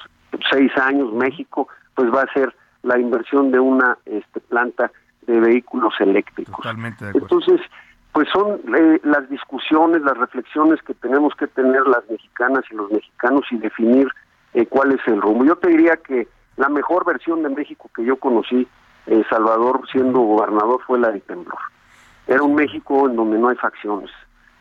seis años México, pues va a ser la inversión de una este, planta de vehículos eléctricos. Totalmente Entonces, pues son eh, las discusiones, las reflexiones que tenemos que tener las mexicanas y los mexicanos y definir eh, cuál es el rumbo. Yo te diría que la mejor versión de México que yo conocí, eh, Salvador, siendo gobernador, fue la de temblor. Era un México en donde no hay facciones,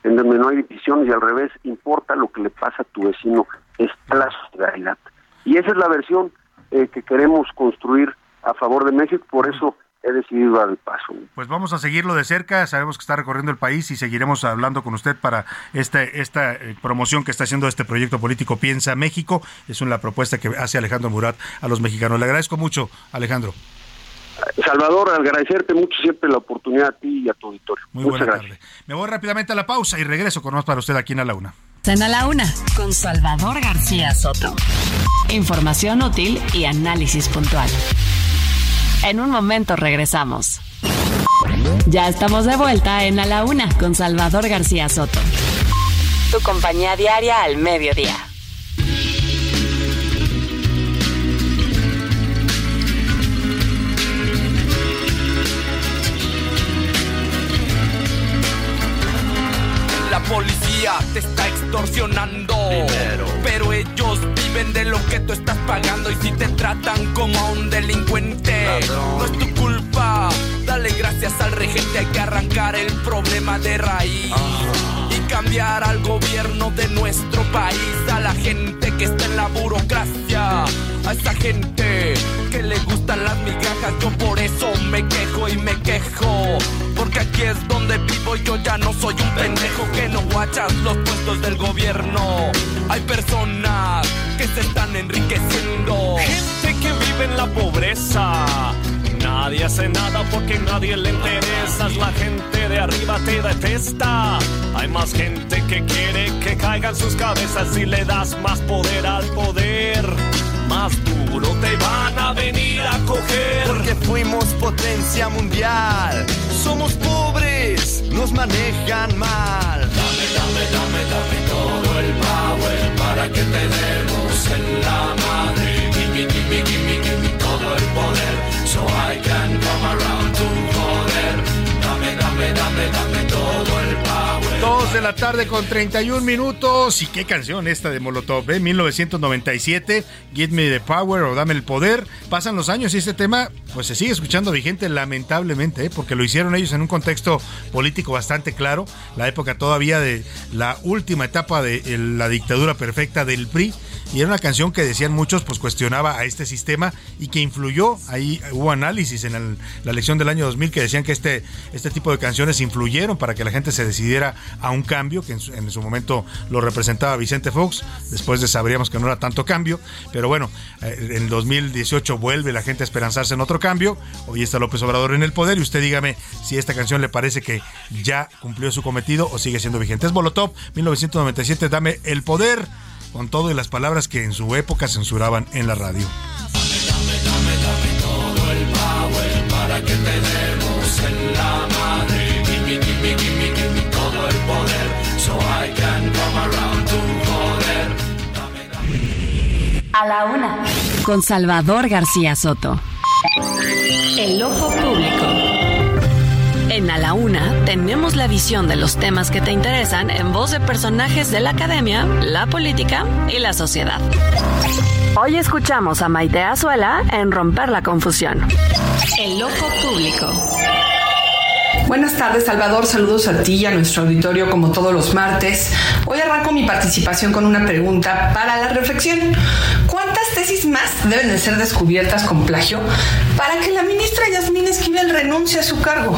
en donde no hay divisiones y al revés, importa lo que le pasa a tu vecino, es la solidaridad. Y esa es la versión eh, que queremos construir a favor de México, por eso he decidido dar el paso. Pues vamos a seguirlo de cerca, sabemos que está recorriendo el país y seguiremos hablando con usted para esta, esta eh, promoción que está haciendo este proyecto político Piensa México. Es una propuesta que hace Alejandro Murat a los mexicanos. Le agradezco mucho, Alejandro. Salvador, agradecerte mucho siempre la oportunidad a ti y a tu auditorio. Muy buena tarde. Me voy rápidamente a la pausa y regreso con más para usted aquí en la Una. En a la una, con Salvador García Soto. Información útil y análisis puntual. En un momento regresamos. Ya estamos de vuelta en A la Una con Salvador García Soto. Tu compañía diaria al mediodía. Policía te está extorsionando. Pero ellos viven de lo que tú estás pagando. Y si te tratan como a un delincuente, no es tu culpa. Dale gracias al regente, hay que arrancar el problema de raíz. Y cambiar al gobierno de nuestro país, a la gente que está en la burocracia, a esa gente que le gustan las migajas, yo por eso me quejo y me quejo. Porque aquí es donde vivo y yo ya no soy un pendejo que no guachas los puestos del gobierno. Hay personas que se están enriqueciendo. Gente que vive en la pobreza. Nadie hace nada porque nadie le interesa. La gente de arriba te detesta. Hay más gente que quiere que caigan sus cabezas y le das más poder al poder. Más duro te van a venir a coger. Porque fuimos potencia mundial. Somos pobres, nos manejan mal. Dame, dame, dame, dame todo el power para que te demos en la madre. Gimme, gimme, gimme, I. Dame, dame, dame, dame todo el de la tarde con 31 minutos. ¿Y qué canción esta de Molotov? ¿eh? 1997, Give Me the Power o Dame el Poder. Pasan los años y este tema pues se sigue escuchando vigente lamentablemente, ¿eh? porque lo hicieron ellos en un contexto político bastante claro, la época todavía de la última etapa de el- la dictadura perfecta del PRI. Y era una canción que decían muchos, pues cuestionaba a este sistema y que influyó. Ahí hubo análisis en la elección del año 2000 que decían que este, este tipo de canciones influyeron para que la gente se decidiera a un cambio, que en su, en su momento lo representaba Vicente Fox, después de sabríamos que no era tanto cambio, pero bueno, eh, en 2018 vuelve la gente a esperanzarse en otro cambio, hoy está López Obrador en el poder y usted dígame si esta canción le parece que ya cumplió su cometido o sigue siendo vigente. Es Molotov, 1997, dame el poder, con todo y las palabras que en su época censuraban en la radio. todo el power para que te demos en la madre. Gimme, gimme, gimme, gimme todo el poder, so I can come around to joder. A la una. Con Salvador García Soto. El ojo público. En A la Una tenemos la visión de los temas que te interesan en voz de personajes de la academia, la política y la sociedad. Hoy escuchamos a Maite Azuela en Romper la Confusión. El ojo público. Buenas tardes, Salvador. Saludos a ti y a nuestro auditorio como todos los martes. Hoy arranco mi participación con una pregunta para la reflexión. ¿Cuántas tesis más deben de ser descubiertas con plagio para que la ministra Yasmín Esquivel renuncie a su cargo?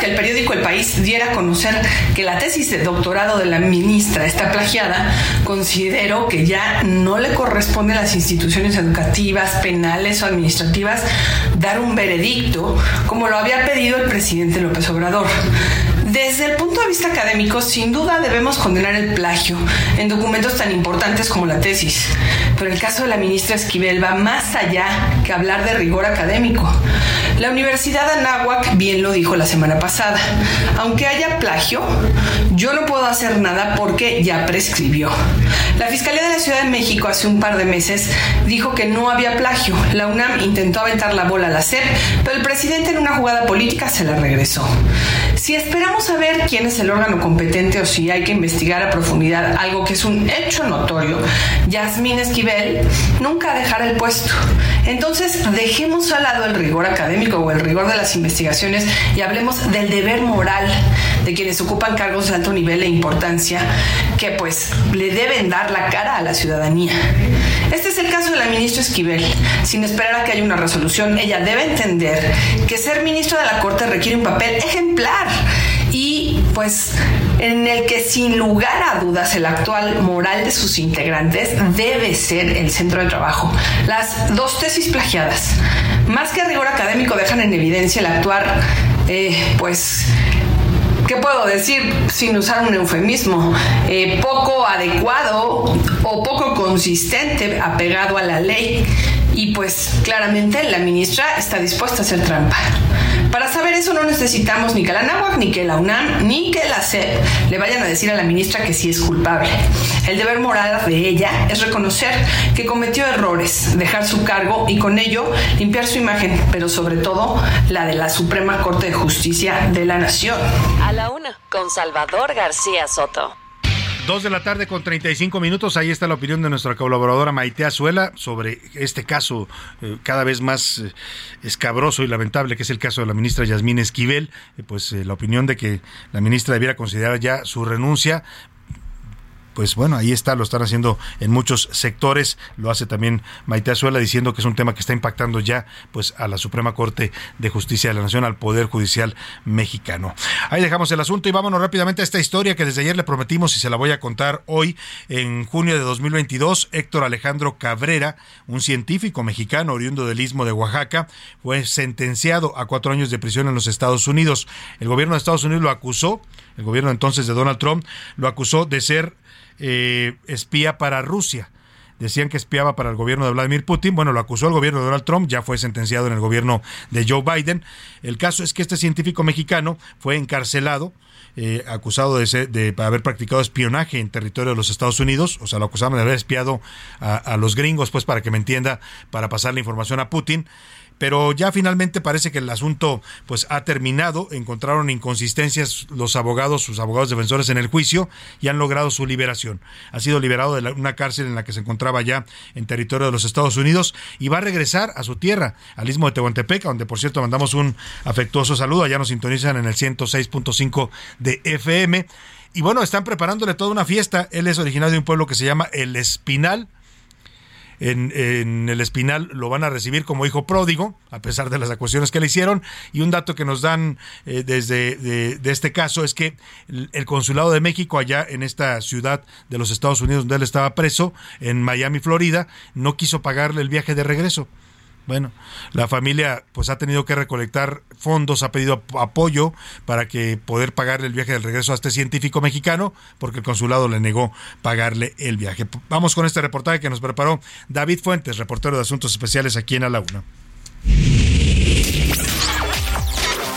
Que el periódico El País diera a conocer que la tesis de doctorado de la ministra está plagiada, considero que ya no le corresponde a las instituciones educativas, penales o administrativas dar un veredicto como lo había pedido el presidente López Obrador. Desde el punto de vista académico, sin duda debemos condenar el plagio en documentos tan importantes como la tesis. Pero el caso de la ministra Esquivel va más allá que hablar de rigor académico. La Universidad de Anáhuac bien lo dijo la semana pasada. Aunque haya plagio, yo no puedo hacer nada porque ya prescribió. La Fiscalía de la Ciudad de México hace un par de meses dijo que no había plagio. La UNAM intentó aventar la bola a la SEP, pero el presidente en una jugada política se la regresó. Si esperamos saber quién es el órgano competente o si hay que investigar a profundidad algo que es un hecho notorio, Yasmín Esquivel nunca dejará el puesto. Entonces, dejemos al lado el rigor académico o el rigor de las investigaciones y hablemos del deber moral de quienes ocupan cargos de alto nivel e importancia que pues le deben dar la cara a la ciudadanía. Este es el caso de la ministra Esquivel. Sin esperar a que haya una resolución, ella debe entender que ser ministro de la Corte requiere un papel ejemplar y pues en el que sin lugar a dudas el actual moral de sus integrantes debe ser el centro de trabajo. Las dos tesis plagiadas, más que rigor académico, dejan en evidencia el actuar, eh, pues, ¿qué puedo decir sin usar un eufemismo? Eh, poco adecuado o poco consistente apegado a la ley. Y pues claramente la ministra está dispuesta a hacer trampa. Para saber eso no necesitamos ni que la NAWAC, ni que la UNAM, ni que la SEP le vayan a decir a la ministra que sí es culpable. El deber moral de ella es reconocer que cometió errores, dejar su cargo y con ello limpiar su imagen, pero sobre todo la de la Suprema Corte de Justicia de la Nación. A la una. Con Salvador García Soto. Dos de la tarde con 35 minutos. Ahí está la opinión de nuestra colaboradora Maite Azuela sobre este caso eh, cada vez más eh, escabroso y lamentable, que es el caso de la ministra Yasmín Esquivel. Eh, pues la opinión de que la ministra debiera considerar ya su renuncia pues bueno, ahí está, lo están haciendo en muchos sectores, lo hace también Maite Azuela diciendo que es un tema que está impactando ya pues a la Suprema Corte de Justicia de la Nación, al Poder Judicial mexicano. Ahí dejamos el asunto y vámonos rápidamente a esta historia que desde ayer le prometimos y se la voy a contar hoy. En junio de 2022, Héctor Alejandro Cabrera, un científico mexicano oriundo del Istmo de Oaxaca, fue sentenciado a cuatro años de prisión en los Estados Unidos. El gobierno de Estados Unidos lo acusó, el gobierno entonces de Donald Trump, lo acusó de ser eh, espía para Rusia. Decían que espiaba para el gobierno de Vladimir Putin. Bueno, lo acusó el gobierno de Donald Trump, ya fue sentenciado en el gobierno de Joe Biden. El caso es que este científico mexicano fue encarcelado. eh, acusado de, ser- de haber practicado espionaje en territorio de los Estados Unidos, o sea, lo acusaban de haber espiado a, a los gringos, pues para que me entienda, para pasar la información a Putin pero ya finalmente parece que el asunto pues ha terminado, encontraron inconsistencias los abogados, sus abogados defensores en el juicio y han logrado su liberación. Ha sido liberado de la- una cárcel en la que se encontraba ya en territorio de los Estados Unidos y va a regresar a su tierra, al istmo de Tehuantepec, donde por cierto mandamos un afectuoso saludo, allá nos sintonizan en el 106.5 de FM. Y bueno, están preparándole toda una fiesta. Él es originario de un pueblo que se llama El Espinal. En, el Espinal lo van a recibir como hijo pródigo, a pesar de las acusaciones que le hicieron. Y un dato que nos dan eh, desde de, este caso es que el, consulado de México allá en esta ciudad de los Estados Unidos donde él estaba preso, en Miami, Florida, no quiso pagarle el viaje de regreso. Bueno, la familia pues ha tenido que recolectar fondos, ha pedido apoyo para que poder pagarle el viaje del regreso a este científico mexicano, porque el consulado le negó pagarle el viaje. Vamos con este reportaje que nos preparó David Fuentes, reportero de Asuntos Especiales aquí en A la Una.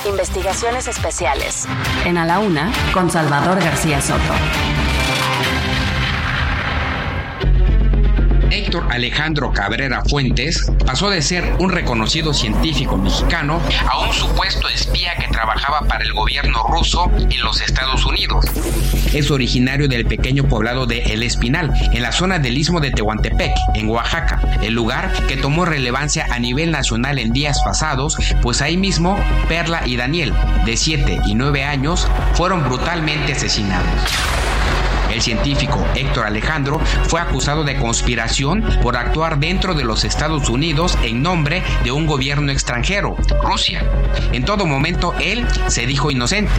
Investigaciones especiales en A la Una con Salvador García Soto. Héctor Alejandro Cabrera Fuentes pasó de ser un reconocido científico mexicano a un supuesto espía que trabajaba para el gobierno ruso en los Estados Unidos. Es originario del pequeño poblado de El Espinal, en la zona del istmo de Tehuantepec, en Oaxaca, el lugar que tomó relevancia a nivel nacional en días pasados, pues ahí mismo Perla y Daniel, de 7 y 9 años, fueron brutalmente asesinados. El científico Héctor Alejandro fue acusado de conspiración por actuar dentro de los Estados Unidos en nombre de un gobierno extranjero, Rusia. En todo momento él se dijo inocente.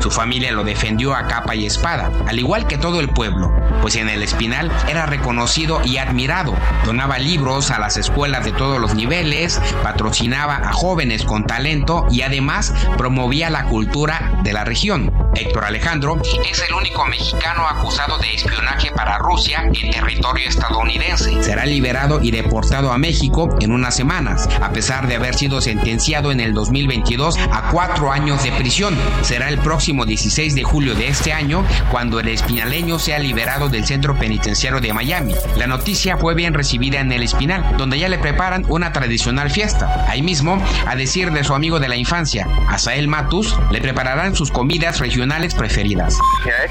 Su familia lo defendió a capa y espada, al igual que todo el pueblo, pues en el Espinal era reconocido y admirado. Donaba libros a las escuelas de todos los niveles, patrocinaba a jóvenes con talento y además promovía la cultura de la región. Héctor Alejandro es el único mexicano acusado de espionaje para Rusia en territorio estadounidense. Será liberado y deportado a México en unas semanas, a pesar de haber sido sentenciado en el 2022 a cuatro años de prisión. Será el próximo 16 de julio de este año cuando el espinaleño sea liberado del centro penitenciario de Miami. La noticia fue bien recibida en el Espinal, donde ya le preparan una tradicional fiesta. Ahí mismo, a decir de su amigo de la infancia, Asael Matus, le prepararán sus comidas regionales preferidas. Eh,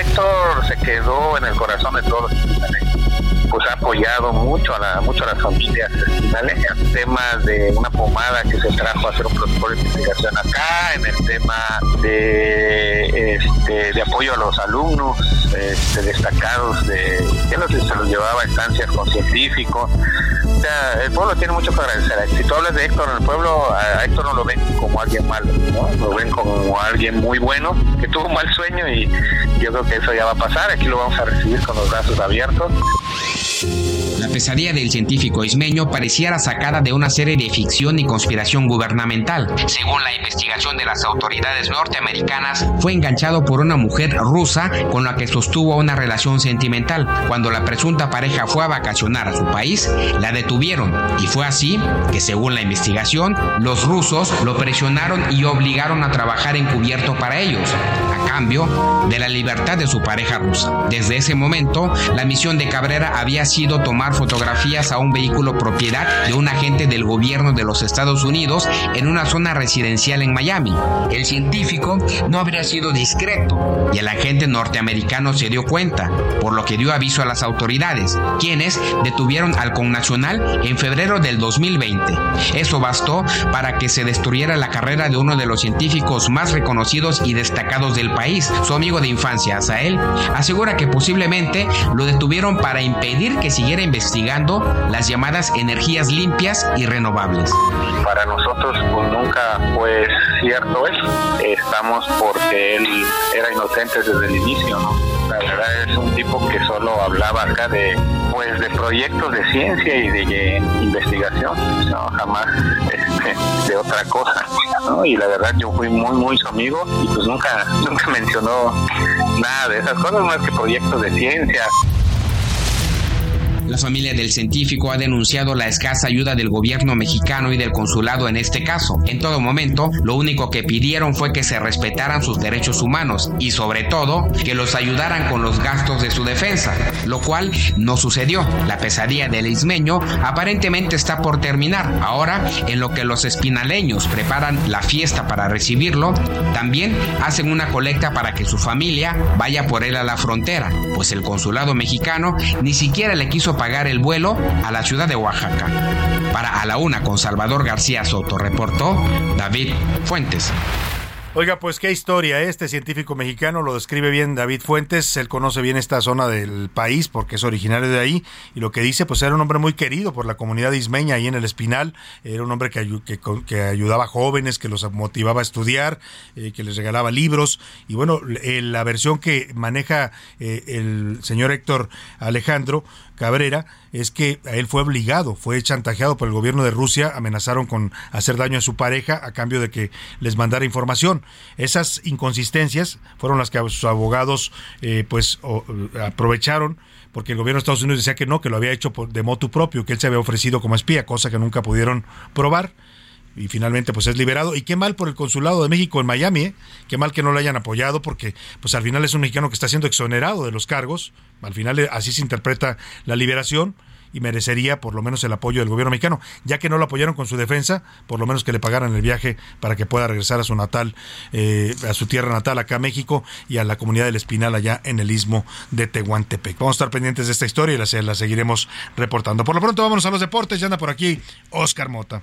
Héctor se quedó en el corazón de todos pues ha apoyado mucho a la, mucho a las familias espinaleñas. Temas de una pomada que se trajo a hacer un protocolo de investigación acá, en el tema de, este, de apoyo a los alumnos este, destacados de que los, se los llevaba a estancias con científicos. O sea, el pueblo tiene mucho que agradecer. Si tú hablas de Héctor en el pueblo, a Héctor no lo ven como alguien malo, ¿no? lo ven como alguien muy bueno, que tuvo un mal sueño y yo creo que eso ya va a pasar. Aquí lo vamos a recibir con los brazos abiertos. La pesadilla del científico ismeño pareciera sacada de una serie de ficción y conspiración gubernamental. Según la investigación de las autoridades norteamericanas, fue enganchado por una mujer rusa con la que sostuvo una relación sentimental. Cuando la presunta pareja fue a vacacionar a su país, la detuvieron y fue así que, según la investigación, los rusos lo presionaron y obligaron a trabajar encubierto para ellos, a cambio de la libertad de su pareja rusa. Desde ese momento, la misión de Cabrera había sido tomar fotografías a un vehículo propiedad de un agente del gobierno de los Estados Unidos en una zona residencial en Miami. El científico no habría sido discreto y el agente norteamericano se dio cuenta, por lo que dio aviso a las autoridades, quienes detuvieron al connacional en febrero del 2020. Eso bastó para que se destruyera la carrera de uno de los científicos más reconocidos y destacados del país. Su amigo de infancia, Asael, asegura que posiblemente lo detuvieron para impedir que siguiera investigando las llamadas energías limpias y renovables. Para nosotros pues, nunca fue cierto eso. Estamos porque él era inocente desde el inicio, ¿no? La verdad es un tipo que solo hablaba acá de pues de proyectos de ciencia y de investigación, no jamás este, de otra cosa, ¿no? Y la verdad yo fui muy muy su amigo y pues nunca nunca mencionó nada de esas cosas más que proyectos de ciencia. La familia del científico ha denunciado la escasa ayuda del gobierno mexicano y del consulado en este caso. En todo momento, lo único que pidieron fue que se respetaran sus derechos humanos y sobre todo que los ayudaran con los gastos de su defensa, lo cual no sucedió. La pesadilla del ismeño aparentemente está por terminar. Ahora, en lo que los espinaleños preparan la fiesta para recibirlo, también hacen una colecta para que su familia vaya por él a la frontera, pues el consulado mexicano ni siquiera le quiso pagar el vuelo a la ciudad de Oaxaca. Para A la Una con Salvador García Soto, reportó David Fuentes. Oiga, pues qué historia. Este científico mexicano lo describe bien David Fuentes. Él conoce bien esta zona del país porque es originario de ahí. Y lo que dice, pues era un hombre muy querido por la comunidad ismeña ahí en el Espinal. Era un hombre que, que, ayudaba jóvenes, que los motivaba a estudiar, eh, que les regalaba libros. Y bueno, eh, la versión que maneja eh, el señor Héctor Alejandro Cabrera es que él fue obligado, fue chantajeado por el gobierno de Rusia, amenazaron con hacer daño a su pareja a cambio de que les mandara información. Esas inconsistencias fueron las que sus abogados eh, pues aprovecharon porque el gobierno de Estados Unidos decía que no, que lo había hecho de motu propio, que él se había ofrecido como espía, cosa que nunca pudieron probar y finalmente pues es liberado. Y qué mal por el consulado de México en Miami, ¿eh? qué mal que no lo hayan apoyado porque pues al final es un mexicano que está siendo exonerado de los cargos, al final eh, así se interpreta la liberación y merecería por lo menos el apoyo del gobierno mexicano, ya que no lo apoyaron con su defensa, por lo menos que le pagaran el viaje para que pueda regresar a su natal, eh, a su tierra natal acá a México y a la comunidad del Espinal allá en el istmo de Tehuantepec. Vamos a estar pendientes de esta historia y la, la seguiremos reportando. Por lo pronto vámonos a los deportes, ya anda por aquí Oscar Mota.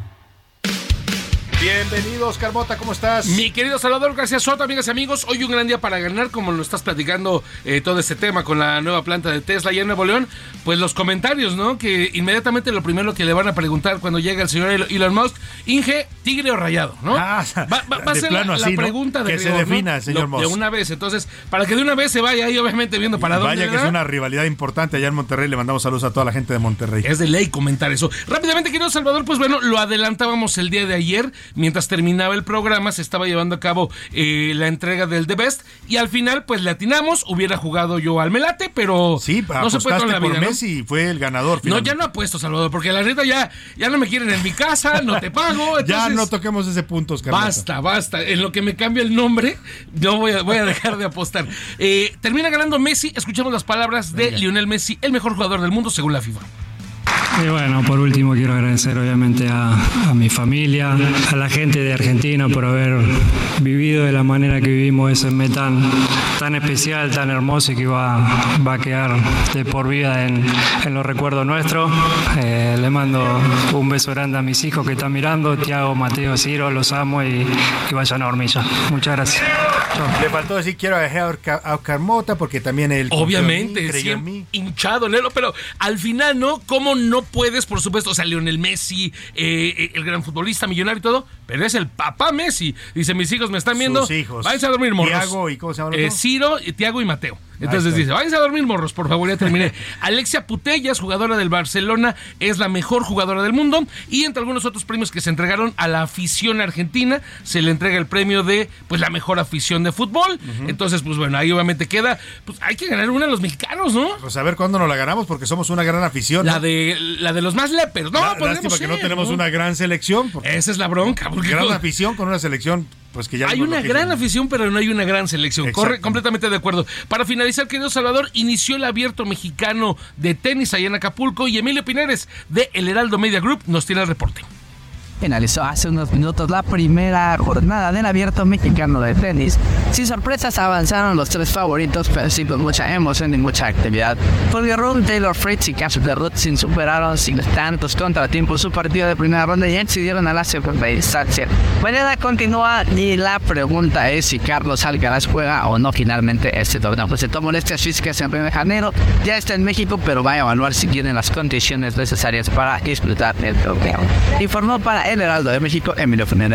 Bienvenido, Oscar Mota, ¿cómo estás? Mi querido Salvador García Soto, amigas y amigos, hoy un gran día para ganar, como lo estás platicando eh, todo este tema con la nueva planta de Tesla y en Nuevo León. Pues los comentarios, ¿no? Que inmediatamente lo primero que le van a preguntar cuando llega el señor Elon Musk, Inge, tigre o rayado, ¿no? Ah, va, a ser la, pregunta de que se defina, señor Musk. De una vez, entonces, para que de una vez se vaya ahí, obviamente, viendo para dónde. Vaya que es una rivalidad importante allá en Monterrey, le mandamos saludos a toda la gente de Monterrey. Es de ley comentar eso. Rápidamente, querido Salvador, pues bueno, lo adelantábamos el día de ayer, mientras terminaba el programa se estaba llevando a cabo eh, la entrega del The Best y al final pues le atinamos, hubiera jugado yo al Melate, pero sí, no se puede con la vida, por Messi fue el ganador. No, ya no apuesto, Salvador, porque la neta ya, ya no me quieren en mi casa, no te pago. ya no toquemos ese punto, Oscar. Basta, basta. En lo que me cambia el nombre, no voy a, voy a dejar de apostar. Eh, termina ganando Messi, escuchemos las palabras de Lionel Messi, el mejor jugador del mundo según la FIFA. Y bueno, por último quiero agradecer obviamente a, mi familia, a la gente de Argentina por haber vivido de la manera que vivimos ese mes tan, tan especial, tan hermoso y que va, va a quedar de por vida en, los recuerdos nuestros. Eh, le mando un beso grande a mis hijos que están mirando, Tiago, Mateo, Ciro, los amo y que vayan a hormilla. Muchas gracias. Le faltó decir quiero dejar a Oscar Mota porque también él obviamente creyó en mí. hinchado Nelo, pero al final no cómo no puedes, por supuesto, o sea, Lionel Messi, eh, eh, el gran futbolista millonario y todo, pero es el papá Messi. Dice, mis hijos me están viendo. Sus hijos. Váyanse a dormir, morros. Tiago y ¿cómo se llama? Eh, Ciro, Tiago y Mateo. Entonces dice, váyanse a dormir, morros, por favor, ya terminé. Alexia Putellas, jugadora del Barcelona, es la mejor jugadora del mundo. Y entre algunos otros premios que se entregaron a la afición argentina, se le entrega el premio de pues la mejor afición de fútbol. Entonces, pues bueno, ahí obviamente queda, pues hay que ganar una de los mexicanos, ¿no? Pues a ver cuándo nos la ganamos, porque somos una gran afición. La de la de los más lepers, ¿no? La, lástima que no tenemos una gran selección. Esa es la bronca. Porque gran afición con una selección pues que ya hay una gran afición, pero no hay una gran selección. Corre completamente de acuerdo. Para finalizar, querido Salvador, inició el abierto mexicano de tenis allá en Acapulco y Emilio Pineres de El Heraldo Media Group nos tiene el reporte finalizó hace unos minutos la primera jornada del abierto mexicano de tenis. Sin sorpresas avanzaron los tres favoritos, pero sí con mucha emoción y mucha actividad. Porque Rune, Taylor Fritz y Casper sin superaron sin tantos contratiempos su partido de primera ronda y accedieron a la segunda instancia. Mañana continúa y la pregunta es si Carlos Alcaraz juega o no finalmente este torneo. Pues se tomó molestias físicas en Río de Janeiro, ya está en México, pero va a evaluar si tienen las condiciones necesarias para disfrutar el torneo. Informó para en el Aldo de México en micrófono.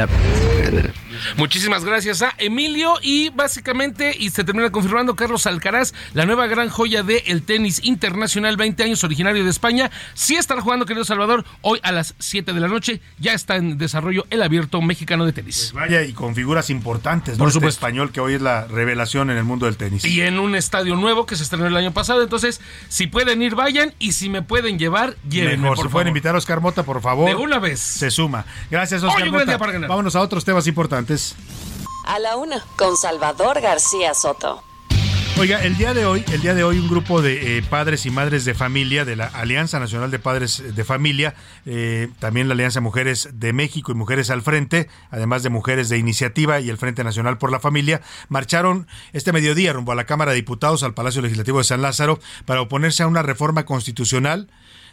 Muchísimas gracias a Emilio y básicamente, y se termina confirmando Carlos Alcaraz, la nueva gran joya del tenis internacional, 20 años, originario de España. Sí estará jugando, querido Salvador, hoy a las 7 de la noche. Ya está en desarrollo el abierto mexicano de tenis. Pues vaya, y con figuras importantes, Por este supuesto. español que hoy es la revelación en el mundo del tenis. Y en un estadio nuevo que se estrenó el año pasado. Entonces, si pueden ir, vayan. Y si me pueden llevar, llévenme, Mejor, por si pueden invitar a Oscar Mota, por favor. De una vez. Se suma. Gracias, Oscar Mota. Vámonos a otros temas importantes. A la una, con Salvador García Soto. Oiga, el día de hoy, el día de hoy un grupo de eh, padres y madres de familia de la Alianza Nacional de Padres de Familia, eh, también la Alianza Mujeres de México y Mujeres al Frente, además de Mujeres de Iniciativa y el Frente Nacional por la Familia, marcharon este mediodía rumbo a la Cámara de Diputados al Palacio Legislativo de San Lázaro para oponerse a una reforma constitucional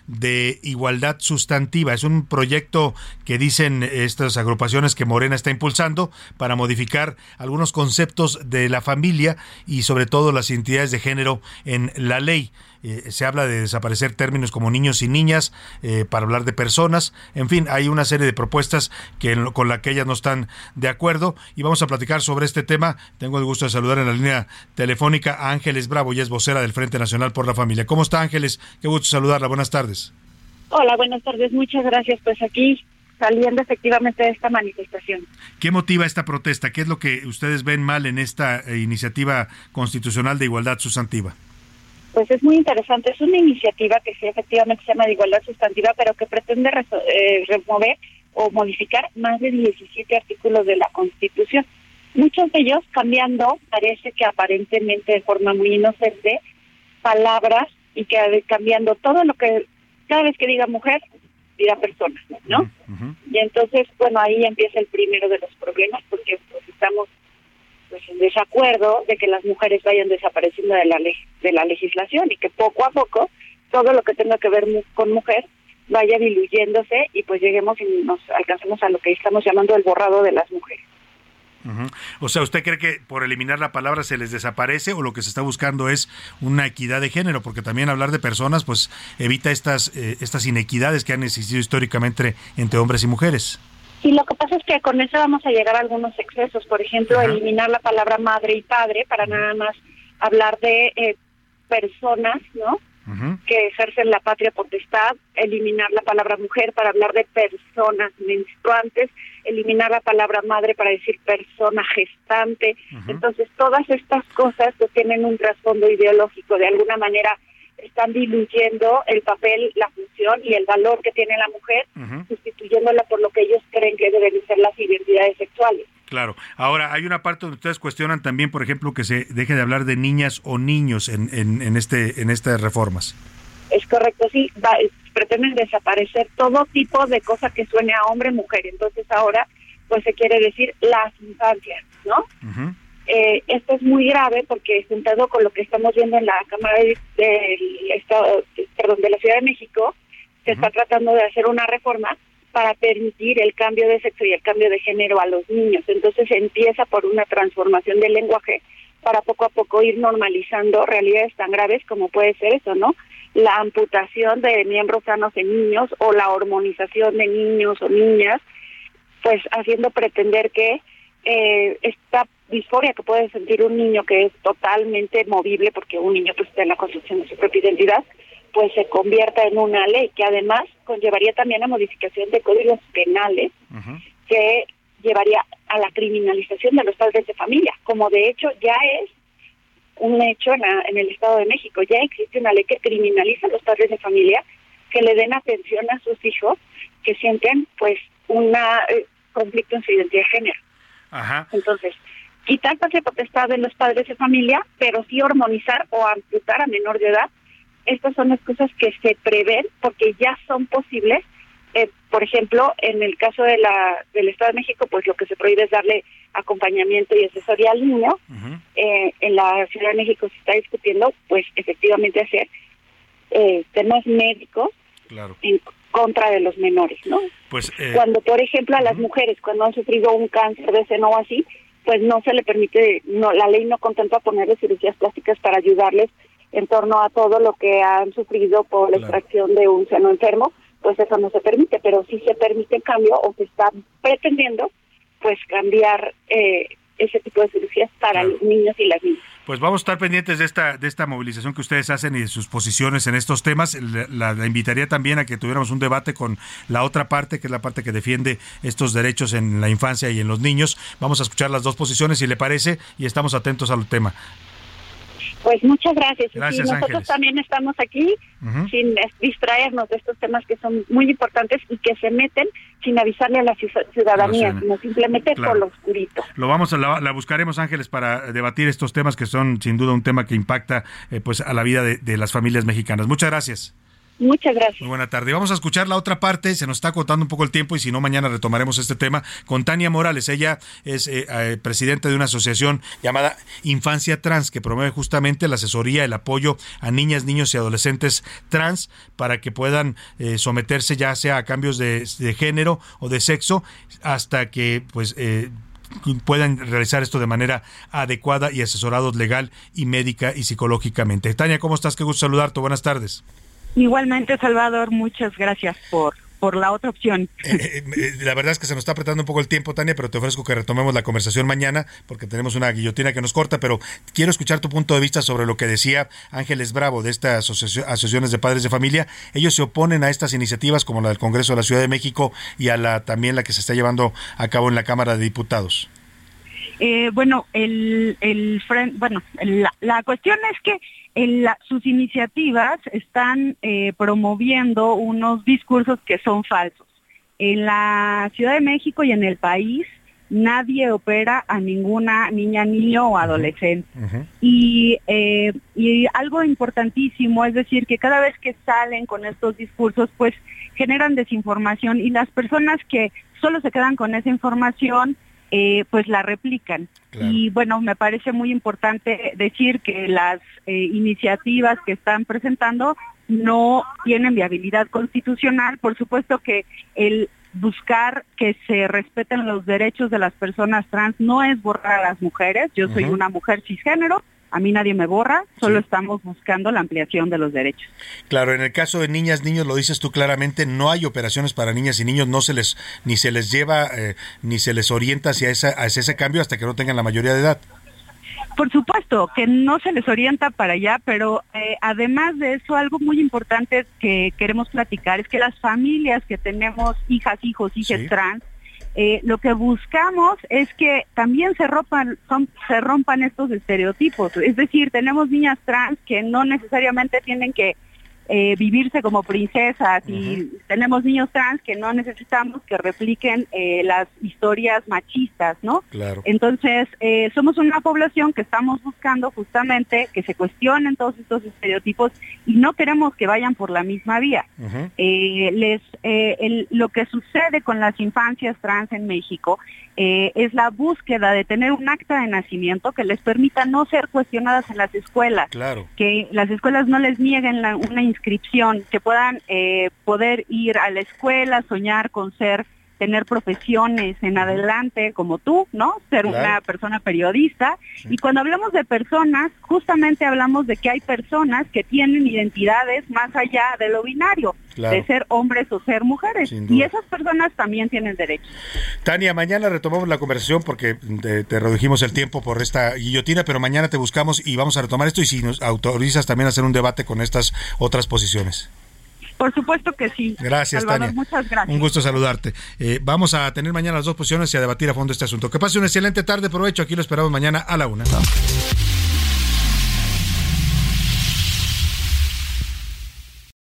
de igualdad sustantiva. Es un proyecto que dicen estas agrupaciones que Morena está impulsando para modificar algunos conceptos de la familia y sobre todo las identidades de género en la ley. Eh, se habla de desaparecer términos como niños y niñas eh, para hablar de personas. En fin, hay una serie de propuestas que, con la que ellas no están de acuerdo y vamos a platicar sobre este tema. Tengo el gusto de saludar en la línea telefónica a Ángeles Bravo, y es vocera del Frente Nacional por la Familia. ¿Cómo está Ángeles? Qué gusto saludarla. Buenas tardes. Hola, buenas tardes. Muchas gracias. Pues aquí saliendo efectivamente de esta manifestación. ¿Qué motiva esta protesta? ¿Qué es lo que ustedes ven mal en esta eh, iniciativa constitucional de igualdad sustantiva? Pues es muy interesante. Es una iniciativa que sí efectivamente se llama de igualdad sustantiva, pero que pretende eh, remover o modificar más de 17 artículos de la Constitución. Muchos de ellos cambiando, parece que aparentemente de forma muy inocente, palabras y que cambiando todo lo que, cada vez que diga mujer, diga persona, ¿no? Y entonces, bueno, ahí empieza el primero de los problemas porque pues, estamos pues en desacuerdo de que las mujeres vayan desapareciendo de la de la legislación y que poco a poco todo lo que tenga que ver con mujer vaya diluyéndose y pues lleguemos y nos alcancemos a lo que estamos llamando el borrado de las mujeres. O sea, ¿usted cree que por eliminar la palabra se les desaparece o lo que se está buscando es una equidad de género? Porque también hablar de personas pues evita estas, eh, estas inequidades que han existido históricamente entre hombres y mujeres. Y lo que pasa es que con eso vamos a llegar a algunos excesos, por ejemplo, eliminar la palabra madre y padre para nada más hablar de eh, personas, ¿no? Que ejercen la patria potestad, eliminar la palabra mujer para hablar de personas menstruantes, eliminar la palabra madre para decir persona gestante. Entonces, todas estas cosas que tienen un trasfondo ideológico, de alguna manera están diluyendo el papel, la función y el valor que tiene la mujer, sustituyéndola por lo que ellos creen que deben ser las identidades sexuales. Claro. Ahora, hay una parte donde ustedes cuestionan también, por ejemplo, que se deje de hablar de niñas o niños en, en, este, en estas reformas. Es correcto, sí. pretenden desaparecer todo tipo de cosa que suene a hombre mujer. Entonces ahora, pues se quiere decir las infancias, ¿no? Eh, esto es muy grave porque juntado con lo que estamos viendo en la Cámara del Estado, perdón, de la Ciudad de México, se está tratando de hacer una reforma para permitir el cambio de sexo y el cambio de género a los niños. Entonces se empieza por una transformación del lenguaje para poco a poco ir normalizando realidades tan graves como puede ser eso, ¿no? La amputación de miembros sanos en niños o la hormonización de niños o niñas, pues haciendo pretender que eh, esta disforia que puede sentir un niño que es totalmente movible, porque un niño pues está en la construcción de su propia identidad, pues se convierta en una ley que además conllevaría también a modificación de códigos penales que llevaría a la criminalización de los padres de familia, como de hecho ya es un hecho en, en el Estado de México. Ya existe una ley que criminaliza a los padres de familia que le den atención a sus hijos que sienten pues un eh, conflicto en su identidad de género. Entonces, quitar patria potestad de los padres de familia, pero sí hormonizar o amputar a menor de edad. Estas son las cosas que se prevén porque ya son posibles. Eh, por ejemplo, en el caso de la del Estado de México, pues lo que se prohíbe es darle acompañamiento y asesoría al niño. Eh, en la Ciudad de México se está discutiendo, pues efectivamente hacer eh, temas médicos en contra de los menores, ¿no? Pues cuando, por ejemplo, a las mujeres cuando han sufrido un cáncer de seno o así, pues no se le permite, no la ley no contempla ponerle cirugías plásticas para ayudarles en torno a todo lo que han sufrido por la extracción de un seno enfermo, pues eso no se permite, pero sí se permite en cambio o se está pretendiendo pues cambiar eh, ese tipo de cirugías para los niños y las niñas. Pues vamos a estar pendientes de esta, de esta movilización que ustedes hacen y de sus posiciones en estos temas. La, invitaría también a que tuviéramos un debate con la otra parte, que es la parte que defiende estos derechos en la infancia y en los niños. Vamos a escuchar las dos posiciones, si le parece, y estamos atentos al tema. Pues muchas gracias. y nosotros también estamos aquí sin distraernos de estos temas que son muy importantes y que se meten sin avisarle a la ciudadanía, sino simplemente por lo oscurito. Lo vamos a la, buscaremos Ángeles para debatir estos temas que son sin duda un tema que impacta eh, pues a la vida de, las familias mexicanas. Muchas gracias. Muchas gracias. Muy buena tarde. Vamos a escuchar la otra parte. Se nos está cortando un poco el tiempo y si no, mañana retomaremos este tema con Tania Morales. Ella es eh, eh, presidenta de una asociación llamada Infancia Trans que promueve justamente la asesoría, el apoyo a niñas, niños y adolescentes trans para que puedan eh, someterse ya sea a cambios de, género o de sexo hasta que pues puedan realizar esto de manera adecuada y asesorados legal y médica y psicológicamente. Tania, ¿cómo estás? Qué gusto saludarte. Buenas tardes. Igualmente, Salvador, muchas gracias por, por la otra opción. Eh, eh, la verdad es que se nos está apretando un poco el tiempo, Tania, pero te ofrezco que retomemos la conversación mañana porque tenemos una guillotina que nos corta, pero quiero escuchar tu punto de vista sobre lo que decía Ángeles Bravo de estas asociaciones de padres de familia. Ellos se oponen a estas iniciativas como la del Congreso de la Ciudad de México y a la también la que se está llevando a cabo en la Cámara de Diputados. Eh, bueno, el, el bueno, la, la cuestión es que sus iniciativas están eh, promoviendo unos discursos que son falsos. En la Ciudad de México y en el país nadie opera a ninguna niña, niño o adolescente. y, eh, y algo importantísimo es decir que cada vez que salen con estos discursos, pues generan desinformación y las personas que solo se quedan con esa información eh, pues la replican. Y bueno, me parece muy importante decir que las eh, iniciativas que están presentando no tienen viabilidad constitucional. Por supuesto que el buscar que se respeten los derechos de las personas trans no es borrar a las mujeres. Yo soy una mujer cisgénero a mí nadie me borra, solo estamos buscando la ampliación de los derechos. Claro, en el caso de niñas, niños, lo dices tú claramente, no hay operaciones para niñas y niños, no se les, ni se les lleva, eh, ni se les orienta hacia, esa, hacia ese cambio hasta que no tengan la mayoría de edad. Por supuesto, que no se les orienta para allá, pero eh, además de eso, algo muy importante que queremos platicar es que las familias que tenemos hijas, hijos, hijas trans, eh, lo que buscamos es que también se rompan, se rompan estos estereotipos. Es decir, tenemos niñas trans que no necesariamente tienen que eh, vivirse como princesas y tenemos niños trans que no necesitamos que repliquen eh, las historias machistas, ¿no? Claro. Entonces, eh, somos una población que estamos buscando justamente que se cuestionen todos estos estereotipos y no queremos que vayan por la misma vía. les, lo que sucede con las infancias trans en México es la búsqueda de tener un acta de nacimiento que les permita no ser cuestionadas en las escuelas, claro. que las escuelas no les nieguen la, una inscripción, que puedan eh, poder ir a la escuela, soñar con ser tener profesiones en adelante como tú, ¿no? Ser una persona periodista. Y cuando hablamos de personas, justamente hablamos de que hay personas que tienen identidades más allá de lo binario, de ser hombres o ser mujeres. Y esas personas también tienen derechos. Tania, mañana retomamos la conversación porque te, te, redujimos el tiempo por esta guillotina, pero mañana te buscamos y vamos a retomar esto y si nos autorizas también a hacer un debate con estas otras posiciones. Por supuesto que sí. Gracias, Tania. Muchas gracias. Un gusto saludarte. Eh, vamos a tener mañana las dos posiciones y a debatir a fondo este asunto. Que pase una excelente tarde. Provecho. Aquí lo esperamos mañana a la una.